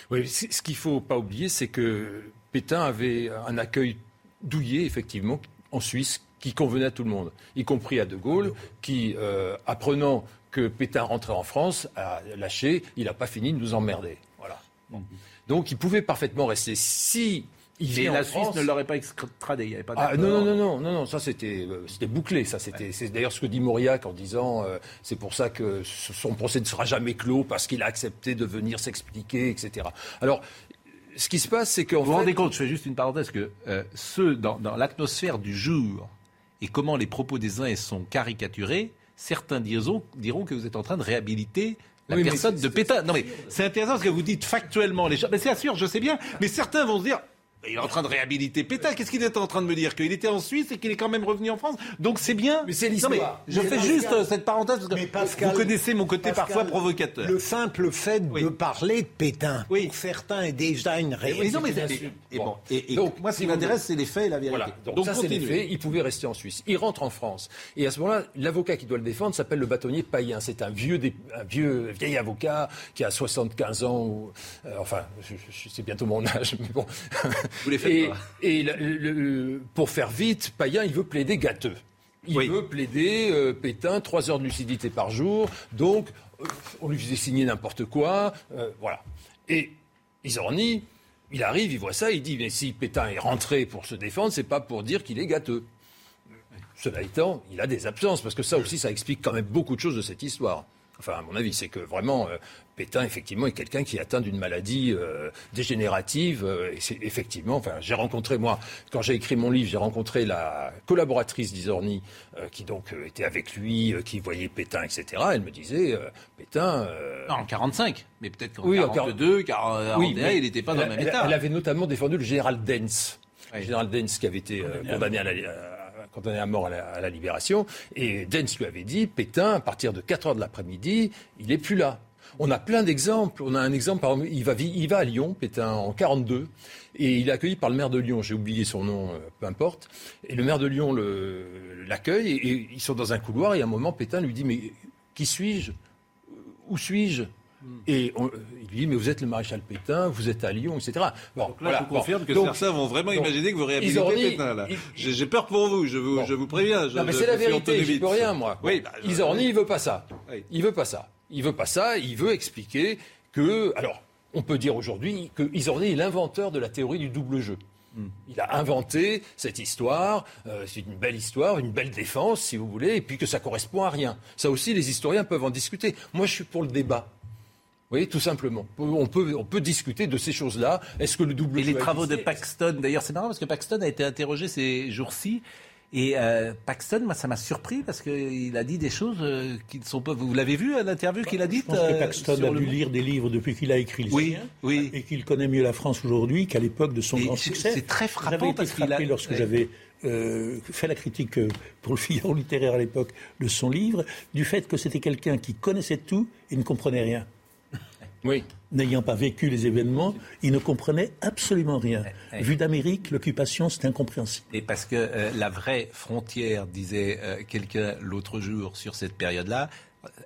Oui, ce qu'il faut pas oublier, c'est que Pétain avait un accueil douillet, effectivement, en Suisse, qui convenait à tout le monde, y compris à De Gaulle, qui, euh, apprenant que Pétain rentrait en France, a lâché, il n'a pas fini de nous emmerder. Voilà. Donc il pouvait parfaitement rester. Si il vient la en Suisse France- ne l'aurait pas extradé. Il n'y avait pas ah, non, non, non, non, non, non, ça c'était, euh, c'était bouclé. Ça, c'était, c'est d'ailleurs ce que dit Mauriac en disant, euh, c'est pour ça que son procès ne sera jamais clos parce qu'il a accepté de venir s'expliquer, etc. Alors, ce qui se passe, c'est qu'en Vous vous fait- rendez compte, je fais juste une parenthèse, que euh, ceux dans, dans l'atmosphère du jour et comment les propos des uns sont caricaturés, certains diront, diront que vous êtes en train de réhabiliter la Oui, personne de Pétain. Non mais c'est intéressant ce que vous dites factuellement les choses. Mais c'est sûr, je sais bien. Mais certains vont se dire. Il est en train de réhabiliter Pétain. Qu'est-ce qu'il était en train de me dire Qu'il était en Suisse et qu'il est quand même revenu en France. Donc c'est bien. Mais c'est l'histoire. je Mais fais Pascal- juste euh, cette parenthèse parce que Mais Pascal- vous connaissez mon côté Pascal, parfois provocateur. Le simple fait de parler de Pétain, pour certains, est déjà une réalité. non, mais bien et- Bon. et- et Donc, moi, ce qui m'intéresse, c'est les faits et la vérité. Voilà. Donc, ça, c'est les faits. Il pouvait rester en Suisse. Il rentre en France. Et à ce moment-là, l'avocat qui doit le défendre s'appelle le bâtonnier Payen. C'est un vieux, un vieux vieil avocat qui a 75 ans. ou- euh, enfin, c'est bientôt mon âge, mais bon. Vous les faites et, pas. et le- le- le- pour faire vite, Payen, il veut plaider gâteux. Il veut plaider euh, Pétain, 3 heures de lucidité par jour. Donc, euh, on lui faisait signer n'importe quoi. euh, voilà. Et Isorni, il arrive, il voit ça, il dit, mais si Pétain est rentré pour se défendre, c'est pas pour dire qu'il est gâteux. Cela étant, il a des absences, parce que ça aussi, ça explique quand même beaucoup de choses de cette histoire. Enfin, à mon avis, c'est que vraiment, Pétain, effectivement, est quelqu'un qui est atteint d'une maladie euh, dégénérative. euh, et c'est effectivement, enfin, j'ai rencontré, moi, quand j'ai écrit mon livre, j'ai rencontré la collaboratrice d'Isorni, euh, qui donc était avec lui, qui voyait Pétain, etc. Elle me disait, Pétain... Non, en 45, mais peut-être qu'en Oui, en 42, 41, oui, mais il n'était pas dans le même elle- état. Elle avait notamment défendu le général Dens. Le général Dens qui avait été condamné à la, à- condamné à mort à la, à la libération. Et Dens lui avait dit, Pétain, à partir de 4 heures de l'après-midi, il n'est plus là. On a plein d'exemples. On a un exemple, par exemple, il va, vi- il va à Lyon, Pétain, en 42, et il est accueilli par le maire de Lyon. J'ai oublié son nom, euh, peu importe. Et le maire de Lyon le- l'accueille, et, et ils sont dans un couloir, et à un moment, Pétain lui dit, mais qui suis-je? Où suis-je? Et on- il lui dit, mais vous êtes le maréchal Pétain, vous êtes à Lyon, etc. Bon, Donc là, je vous confirme que certains vont vraiment imaginer que vous réhabilitez Pétain. là. J'ai j'ai peur pour vous, je vous, je vous préviens. Je, non, mais je- c'est la je vérité, Antonovitch. peux rien, moi. Oui, bah, je- Isorni, il veut pas ça. Oui. Il veut pas ça. Il veut pas ça, il veut expliquer que. Alors, on peut dire aujourd'hui que est l'inventeur de la théorie du double jeu. Hmm. Il a inventé cette histoire, euh, c'est une belle histoire, une belle défense, si vous voulez, et puis que ça correspond à rien. Ça aussi, les historiens peuvent en discuter. Moi, je suis pour le débat. Vous voyez, tout simplement. On peut, on peut discuter de ces choses-là. Est-ce que le double Et jeu les travaux de Paxton, d'ailleurs, c'est marrant parce que Paxton a été interrogé ces jours-ci. Et euh, Paxton, moi, ça m'a surpris parce qu'il a dit des choses euh, qui ne sont pas. Vous l'avez vu à l'interview qu'il a dit Je pense que Paxton a dû lire des livres depuis qu'il a écrit les Oui, oui. et qu'il connaît mieux la France aujourd'hui qu'à l'époque de son Et grand succès. c'est très frappant été parce qu'il a- lorsque Ouais. j'avais euh, fait la critique euh, pour le Figaro littéraire à l'époque de son livre, du fait que c'était quelqu'un qui connaissait tout et ne comprenait rien. Oui. N'ayant pas vécu les événements, il ne comprenait absolument rien. Ouais. Vu d'Amérique, l'occupation, c'est incompréhensible. Et parce que euh, la vraie frontière, disait euh, quelqu'un l'autre jour sur cette période-là,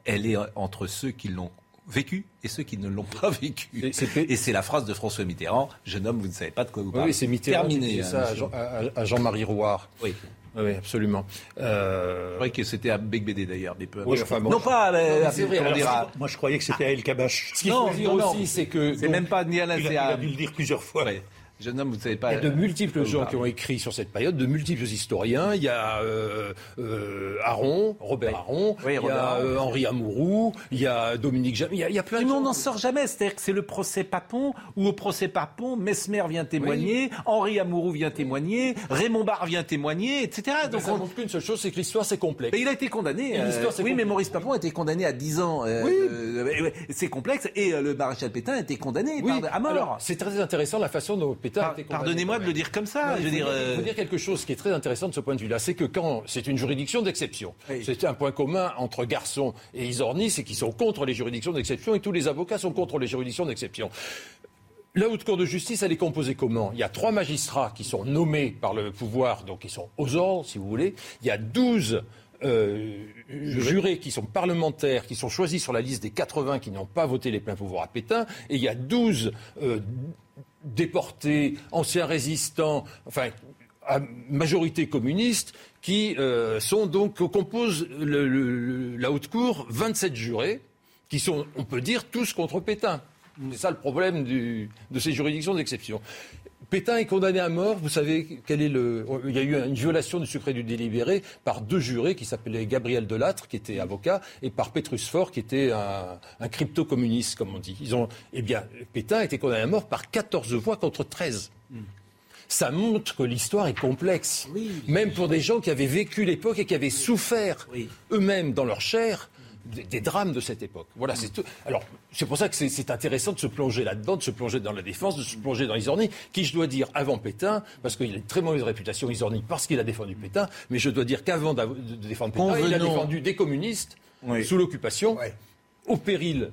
elle est euh, entre ceux qui l'ont vécu et ceux qui ne l'ont pas vécu. Et c'est la phrase de François Mitterrand Jeune homme, vous ne savez pas de quoi vous parlez. oui, c'est Mitterrand qui Terminé. hein, ça. Jean- à Jean-Marie Rouard. Oui. Oui, absolument. Euh, Je croyais que c'était à Bec BD d'ailleurs. mais peu Oui, importe. enfin, bon, non je- pas à c'est vrai, à- Moi, je croyais que c'était à El Kabash. Ce qu'il Non, faut dire aussi, c'est que. C'est même pas ni à la Il a dû le dire plusieurs fois. Ouais. Jeune homme, vous ne savez pas. Il y a de multiples euh, gens pardon. qui ont écrit sur cette période, de multiples historiens. Il y a euh, euh, Aron, Robert Aron, Oui, il y a Aron. euh, Henri Amourou, il y a Dominique Jamais, il il y a plein Mais de on gens. n'en sort jamais. C'est-à-dire que c'est le procès Papon, où au procès Papon, Mesmer vient témoigner, Henri Amourou vient témoigner, Raymond Barre vient témoigner, etc. Donc Donc ça on- montre qu'une seule chose, c'est que l'histoire c'est complexe. Mais il a été condamné. Et l'histoire, c'est oui, mais. Maurice Papon a été condamné à 10 ans. Oui. c'est complexe. Et le maréchal Pétain a été condamné à mort. alors, c'est très intéressant la façon dont Pétain. Pardonnez-moi de le dire comme ça. Non, je veux dire. euh, il faut dire quelque chose qui est très intéressant de ce point de vue-là, c'est que quand c'est une juridiction d'exception, Oui. c'est un point commun entre Garçon et Isorni, c'est qu'ils sont contre les juridictions d'exception et tous les avocats sont contre les juridictions d'exception. La haute cour de justice, elle est composée comment? Il y a trois magistrats qui sont nommés par le pouvoir, donc qui sont aux ordres, si vous voulez. Il y a 12 euh, jurés qui sont parlementaires, qui sont choisis sur la liste des 80 qui n'ont pas voté les pleins pouvoirs à Pétain. Et il y a 12 euh, déportés, anciens résistants, enfin à majorité communiste, qui euh, sont donc composent la haute cour 27 jurés qui sont, on peut dire, tous contre Pétain. C'est ça le problème de ces juridictions d'exception. Pétain est condamné à mort. Vous savez quel est le. Il y a eu une violation du secret du délibéré par deux jurés qui s'appelaient Gabriel Delattre, qui était avocat, et par Petrus Faure, qui était un, un crypto-communiste, comme on dit. Ils ont, eh bien, Pétain a été condamné à mort par 14 voix contre 13. Ça montre que l'histoire est complexe. Même pour des gens qui avaient vécu l'époque et qui avaient souffert eux-mêmes dans leur chair des, des drames de cette époque. Voilà, c'est tout. Alors, c'est pour ça que c'est- intéressant de se plonger là-dedans, de se plonger dans la défense, de se plonger dans Isorni, qui, je dois dire, avant Pétain, parce qu'il a une très mauvaise réputation, Isorni, parce qu'il a défendu Pétain, mais je dois dire qu'avant de, défendre Pétain, il a défendu des communistes Oui. sous l'occupation, au péril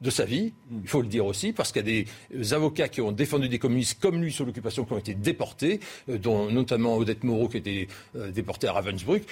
de sa vie, il faut le dire aussi, parce qu'il y a des euh, avocats qui ont défendu des communistes comme lui sous l'occupation, qui ont été déportés, euh, dont notamment Odette Moreau qui a été euh, déportée à Ravensbrück.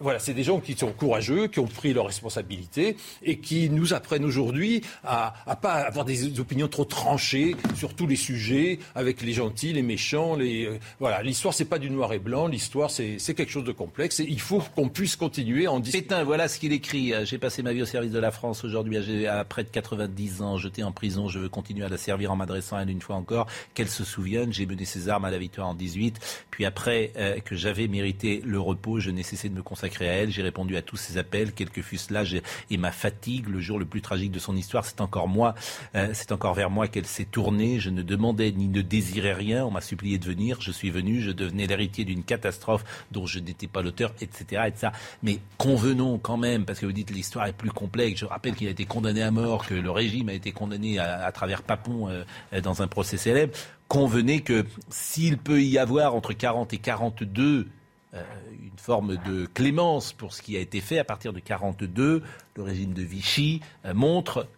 Voilà, c'est des gens qui sont courageux, qui ont pris leurs responsabilités et qui nous apprennent aujourd'hui à, à pas avoir des opinions trop tranchées sur tous les sujets, avec les gentils, les méchants. Les, voilà, l'histoire c'est pas du noir et blanc, l'histoire c'est quelque chose de complexe et il faut qu'on puisse continuer en discuter. Pétain, voilà ce qu'il écrit. J'ai passé ma vie au service de la France. Aujourd'hui, à près de 90 ans, jeté en prison, je veux continuer à la servir en m'adressant à elle une fois encore. Qu'elle se souvienne, j'ai mené ses armes à la victoire en 18. Puis après euh, que j'avais mérité le repos, je n'ai cessé de me consacrer à elle. J'ai répondu à tous ses appels, quels que fussent l'âge et ma fatigue. Le jour le plus tragique de son histoire, c'est encore moi. Euh, c'est encore vers moi qu'elle s'est tournée. Je ne demandais ni ne désirais rien. On m'a supplié de venir. Je suis venu. Je devenais l'héritier d'une catastrophe dont je n'étais pas l'auteur, etc., etc. Mais convenons quand même, parce que vous dites l'histoire est plus complexe. Je rappelle qu'il a été condamné à mort, que le régime a été condamné à, travers Papon euh, dans un procès célèbre. Convenez que s'il peut y avoir entre 40 et 42 euh, une forme de clémence pour ce qui a été fait à partir de 42, le régime de Vichy euh, montre.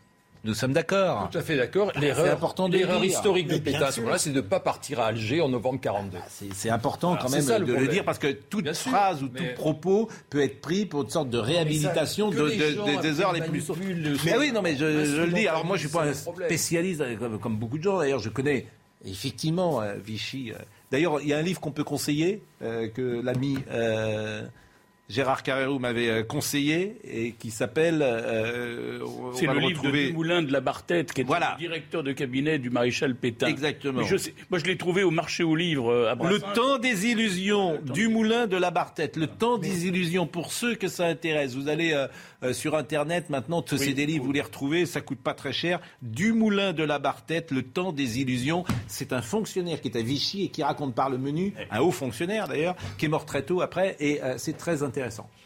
Nous sommes d'accord. Tout à fait d'accord. Ah, L'erreur, c'est important l'erreur dire. historique de Pétain à ce sûr. moment-là, c'est de ne pas partir à Alger en novembre 42. C'est important quand même de le, dire parce que toute Bien sûr, phrase ou tout propos peut être pris pour une sorte de réhabilitation des heures les plus Mais oui, non, mais je, je le dis. Alors moi, je suis pas un spécialiste euh, comme, comme beaucoup de gens. D'ailleurs, je connais effectivement euh, Vichy. euh. D'ailleurs, il y a un livre qu'on peut conseiller que l'ami euh, Gérard Carrérou m'avait euh, conseillé et qui s'appelle. euh, on C'est le livre retrouver. de Dumoulin de la Bartête, qui est Voilà. le directeur de cabinet du maréchal Pétain. Exactement. Je sais- moi, je l'ai trouvé au marché aux livres euh, à Le temps des illusions du moulin de la Bartette. Le temps des illusions pour ceux que ça intéresse. Vous allez euh, euh, sur internet maintenant, tous ces livres, vous les retrouvez, ça coûte pas très cher. Du moulin de la Bartette, le temps des illusions. C'est un fonctionnaire qui est à Vichy et qui raconte par le menu, un haut fonctionnaire d'ailleurs, qui est mort très tôt après et euh, c'est très intéressant.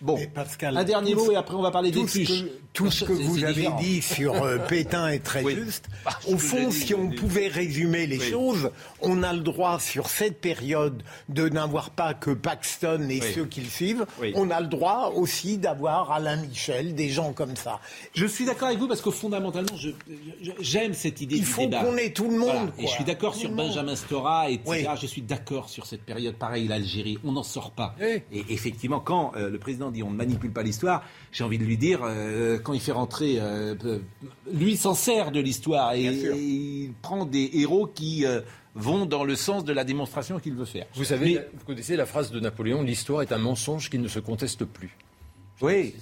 Bon, Pascal, un dernier mot et après on va parler des tout ce tuches. que- Tout ce que vous avez différent. dit sur euh, Pétain est très Oui. juste. Au fond, dit, si on pouvait résumer les Oui. choses, on a le droit sur cette période de n'avoir pas que Paxton et Oui. ceux qui le suivent. Oui. On a le droit aussi d'avoir Alain Michel, des gens comme ça. Je suis d'accord avec vous parce que fondamentalement, j'aime cette idée Il du faut qu'on ait tout le monde, Voilà. quoi. Et je suis d'accord sur. Benjamin Stora, etc. Oui. Je suis d'accord sur cette période. Pareil, l'Algérie, on n'en sort pas. Et effectivement, quand euh, le président dit on ne manipule pas l'histoire, j'ai envie de lui dire, euh, quand il fait rentrer, euh, lui s'en sert de l'histoire et, et il prend des héros qui vont dans le sens de la démonstration qu'il veut faire. Vous savez, Mais- vous connaissez la phrase de Napoléon l'histoire est un mensonge qui ne se conteste plus. Oui.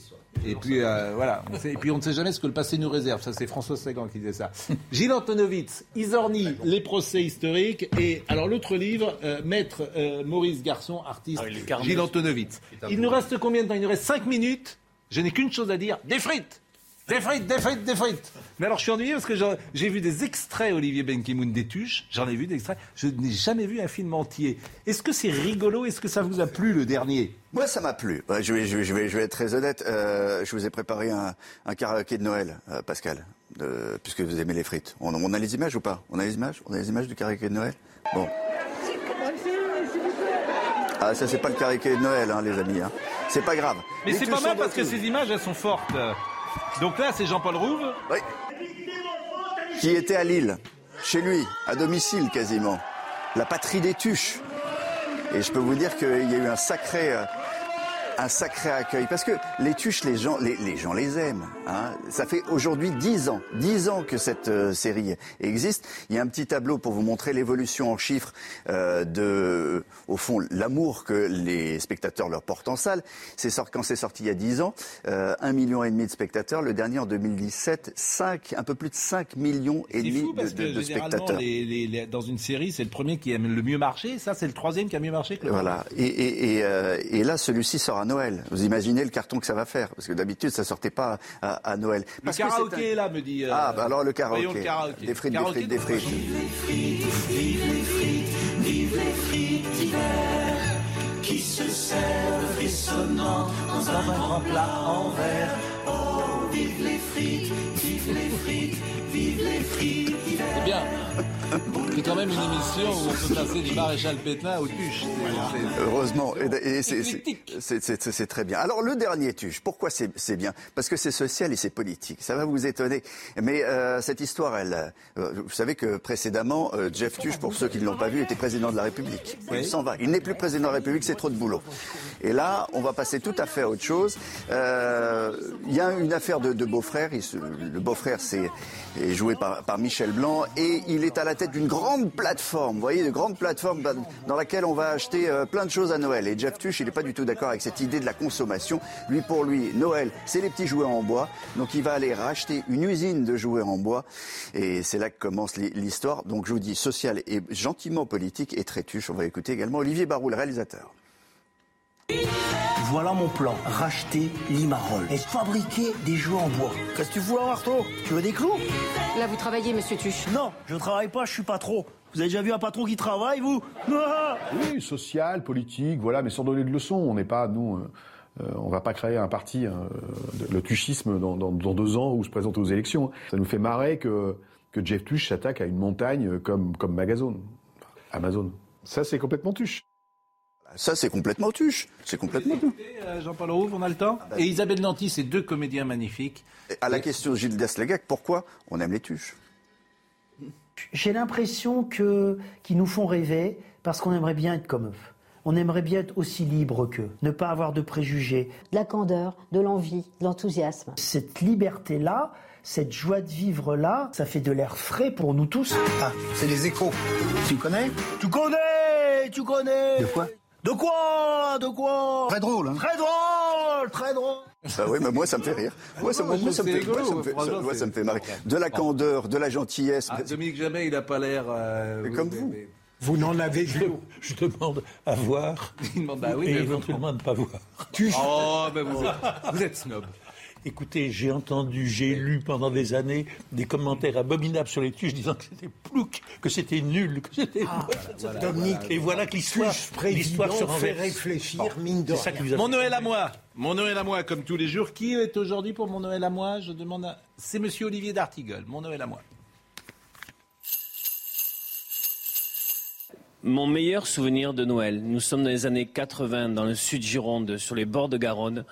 Et puis euh, voilà. On sait- et puis on ne sait jamais ce que le passé nous réserve. Ça, c'est François Sagan qui disait ça. Gilles Antonovitz, Isorni, les procès historiques. Et alors l'autre livre, euh, Maître euh, Maurice Garçon, artiste. Ah. Gilles Antonovitz. Il nous reste combien de temps? Il nous reste 5 minutes. Je n'ai qu'une chose à dire. Des frites des frites, des frites, des frites. Mais alors je suis ennuyé parce que j'ai vu des extraits Olivier Benkemoun des Tuches. J'en ai vu des extraits. Je n'ai jamais vu un film entier. Est-ce que c'est rigolo? Est-ce que ça vous a plu le dernier? Moi, ça m'a plu. Ouais, je, vais, je, vais, je, vais, je vais être très honnête. Euh, je vous ai préparé un, un karaoké de Noël, euh, Pascal, de- puisque vous aimez les frites. On, on a les images ou pas? On a les images? On a les images du karaoké de Noël? Bon. Ah, ça, c'est pas le karaoké de Noël, hein, les amis. Hein. C'est pas grave. Mais c'est pas mal parce que ces images, elles sont fortes. Donc là, c'est Jean-Paul Rouve. Qui était à Lille, chez lui, à domicile quasiment. La patrie des tuches. Et je peux vous dire qu'il y a eu un sacré, euh, un sacré accueil. Parce que les tuches, les gens les, les, gens les aiment. Hein. Ça fait aujourd'hui dix ans, dix ans que cette euh, série existe. Il y a un petit tableau pour vous montrer l'évolution en chiffres euh, de, au fond, l'amour que les spectateurs leur portent en salle. C'est sorti, quand c'est sorti il y a dix ans, euh, un million et demi de spectateurs. Le dernier en 2017, 5, un peu plus de 5 millions et demi fou de, parce de- que de spectateurs. les- les- les- dans une série, c'est le premier qui a le mieux marché. Ça, c'est le troisième qui a mieux marché. que le Voilà. Et, et, et, euh, et là, celui-ci sort à Noël. Vous imaginez le carton que ça va faire Parce que d'habitude, ça sortait pas à, à Noël. Le Parce que c'est karaoké un- est là, me dit. euh, Ah, bah alors le karaoké. voyons le karaoké. Des frites, Karaoké des frites, des de- frites. Vive les frites d'hiver qui se servent frissonnant dans un grand plat en verre. Oh, Vive les frites, vive les frites, vive les frites d'hiver. C'est bien. C'est quand même une émission où on peut passer du maréchal Pétain au tuche. Heureusement, et, et c'est- très bien. Alors le dernier tuche, pourquoi c'est bien? Parce que c'est social et c'est politique. Ça va vous étonner, mais euh, cette histoire, elle, euh, vous savez que précédemment, euh, Jeff Tuche, pour ceux qui ne l'ont pas vu, était président de la République. Il s'en va. Il n'est plus président de la République, c'est trop de boulot. Et là, on va passer tout à fait à autre chose. Il y a une affaire de, de beau-frère. Le beau-frère, c'est est joué par, par Michel Blanc et il est à la tête d'une grande plateforme, vous voyez, de grande plateforme dans laquelle on va acheter euh, plein de choses à Noël. Et Jeff Tuch, il n'est pas du tout d'accord avec cette idée de la consommation. Lui, pour lui, Noël, c'est les petits jouets en bois. Donc il va aller racheter une usine de jouets en bois. Et c'est là que commence l'hi- l'histoire. Donc je vous dis, social et gentiment politique et très tuche. On va écouter également Olivier Barou, le réalisateur. Voilà mon plan. Racheter Limarol et fabriquer des jouets en bois. Qu'est-ce que tu fous là, Marteau Tu veux des clous Là, vous travaillez, monsieur Tuche Non, je travaille pas, je suis pas trop. Vous avez déjà vu un patron qui travaille, vous Ah Oui, social, politique, voilà, mais sans donner de leçons. On n'est pas, nous, euh, euh, on va pas créer un parti, euh, de- le tuchisme, dans, dans- dans deux ans où se présente aux élections. Ça nous fait marrer que, que Jeff Tuche s'attaque à une montagne comme, comme Magazone, Amazon. Ça, c'est complètement tuche. Ça, c'est complètement tuche. C'est complètement tuche. Euh, Jean-Paul Rouve, on a le temps Et Isabelle Nanty, c'est deux comédiens magnifiques. À la question de Gilles Deslegac, pourquoi on aime les tuches? J'ai l'impression que qu'ils nous font rêver parce qu'on aimerait bien être comme eux. On aimerait bien être aussi libre qu'eux, ne pas avoir de préjugés. De la candeur, de l'envie, de l'enthousiasme. Cette liberté-là, cette joie de vivre-là, ça fait de l'air frais pour nous tous. Ah, c'est les échos. Tu connais? Tu connais Tu connais De quoi? De quoi De quoi Très drôle, hein Très drôle Très drôle Bah oui, mais moi ça me fait rire. Moi ça, moi, ça me fait, moi, ça me fait- ça- moi, ça me fait marrer. De la candeur, de la gentillesse. Ah, Dominique Jamais, il n'a pas l'air. euh, Mais comme vous. Vous n'en avez vu. Je demande à voir Il demande, bah oui, et mais éventuellement à ne pas voir. Oh, ben vous, êtes, vous êtes snob. Écoutez, j'ai entendu, j'ai lu pendant des années des commentaires abominables sur les tuches disant que c'était plouc, que c'était nul, que c'était. voilà. Dominique, et voilà que l'histoire, se fait réfléchir, Bon, mine de ça rien. Mon Noël à moi. Mon Noël à moi, comme tous les jours. Qui est aujourd'hui pour mon Noël à moi? Je demande à... C'est monsieur Olivier d'Artigol. Mon Noël à moi. Mon meilleur souvenir de Noël, nous sommes dans les années 80 dans le sud Gironde, sur les bords de Garonne.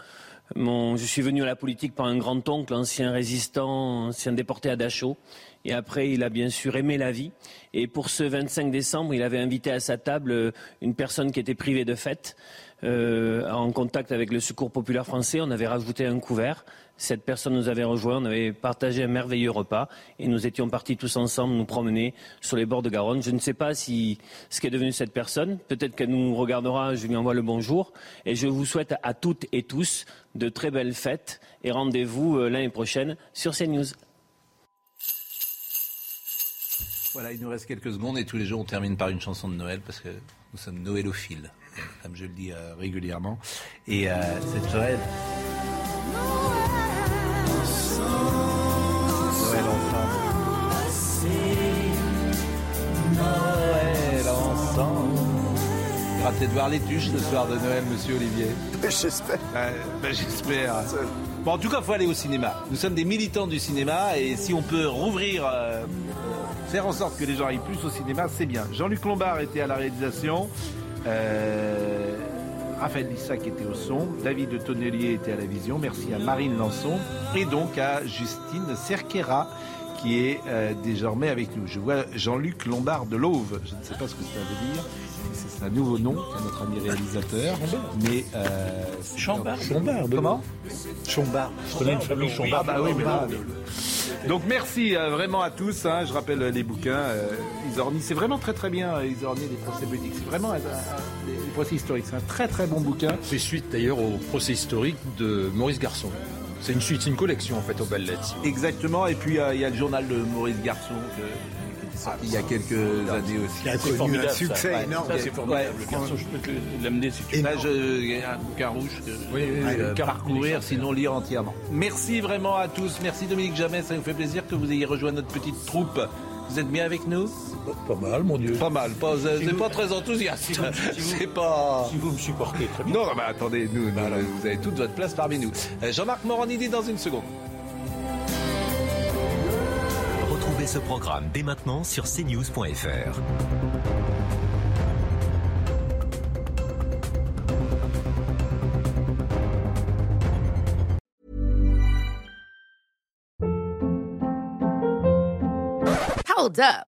Je suis venu à la politique par un grand-oncle, ancien résistant, ancien déporté à Dachau. Et après, il a bien sûr aimé la vie. Et pour ce 25 décembre, il avait invité à sa table euh, une personne qui était privée de fête. Euh, en contact avec le Secours populaire français, on avait rajouté un couvert. Cette personne nous avait rejoint, on avait partagé un merveilleux repas et nous étions partis tous ensemble nous promener sur les bords de Garonne. Je ne sais pas si ce qu'est devenu cette personne. Peut-être qu'elle nous regardera, je lui envoie le bonjour. Et je vous souhaite à toutes et tous de très belles fêtes et rendez-vous euh, l'année prochaine sur CNews. Voilà, il nous reste quelques secondes et tous les jours on termine par une chanson de Noël parce que nous sommes noëlophiles, comme je le dis euh, régulièrement. Et euh, cette Noël. Noël Y aura peut-être voir les tuches ce soir de Noël, monsieur Olivier. J'espère. ben, J'espère. Bon, en tout cas, il faut aller au cinéma. Nous sommes des militants du cinéma et si on peut rouvrir, euh, faire en sorte que les gens aillent plus au cinéma, c'est bien. Jean-Luc Lombard était à la réalisation. Euh, Raphaël Lissac était au son, David de Tonnelier était à la vision, merci à Marine Lançon et donc à Justine Cerquera qui est euh, désormais avec nous. Je vois Jean-Luc Lombard de l'Auve, je ne sais pas ce que ça veut dire, c'est un nouveau nom qu'a notre ami réalisateur, mais... Euh, c'est- Chambard. Chambard, Comment Chambard. Je connais une famille Chambard. Ah bah oui, mais donc merci euh, vraiment à tous. hein. je rappelle euh, les bouquins. Euh, Isorni, c'est vraiment très très bien. euh, Isorni, les procès politiques. C'est vraiment un- un- les procès historiques. C'est un très très bon bouquin. C'est suite d'ailleurs au procès historique de Maurice Garçon. C'est une suite, c'est une collection en fait aux belles lettres. Exactement. Et puis euh, il y a le journal de Maurice Garçon que- sorti il y a quelques années aussi. Qui a connu un succès énorme. Ça, c'est formidable. Je peux te l'amener si tu veux. Là, je, il y a un bouquin rouge que euh, parcourir, sinon lire entièrement. Merci vraiment à tous. Merci Dominique Jamais. Ça nous fait plaisir que vous ayez rejoint notre petite troupe. Vous êtes bien avec nous? Pas mal, mon Dieu. Pas mal. Pas, Si n'êtes vous- pas très enthousiaste. si vous- si vous- C'est pas. Si vous me supportez très bien. Non, mais attendez, nous, nous, vous avez toute votre place parmi nous. Euh, Jean-Marc Morandini dans une seconde. Ce programme dès maintenant sur cnews.fr. Hold.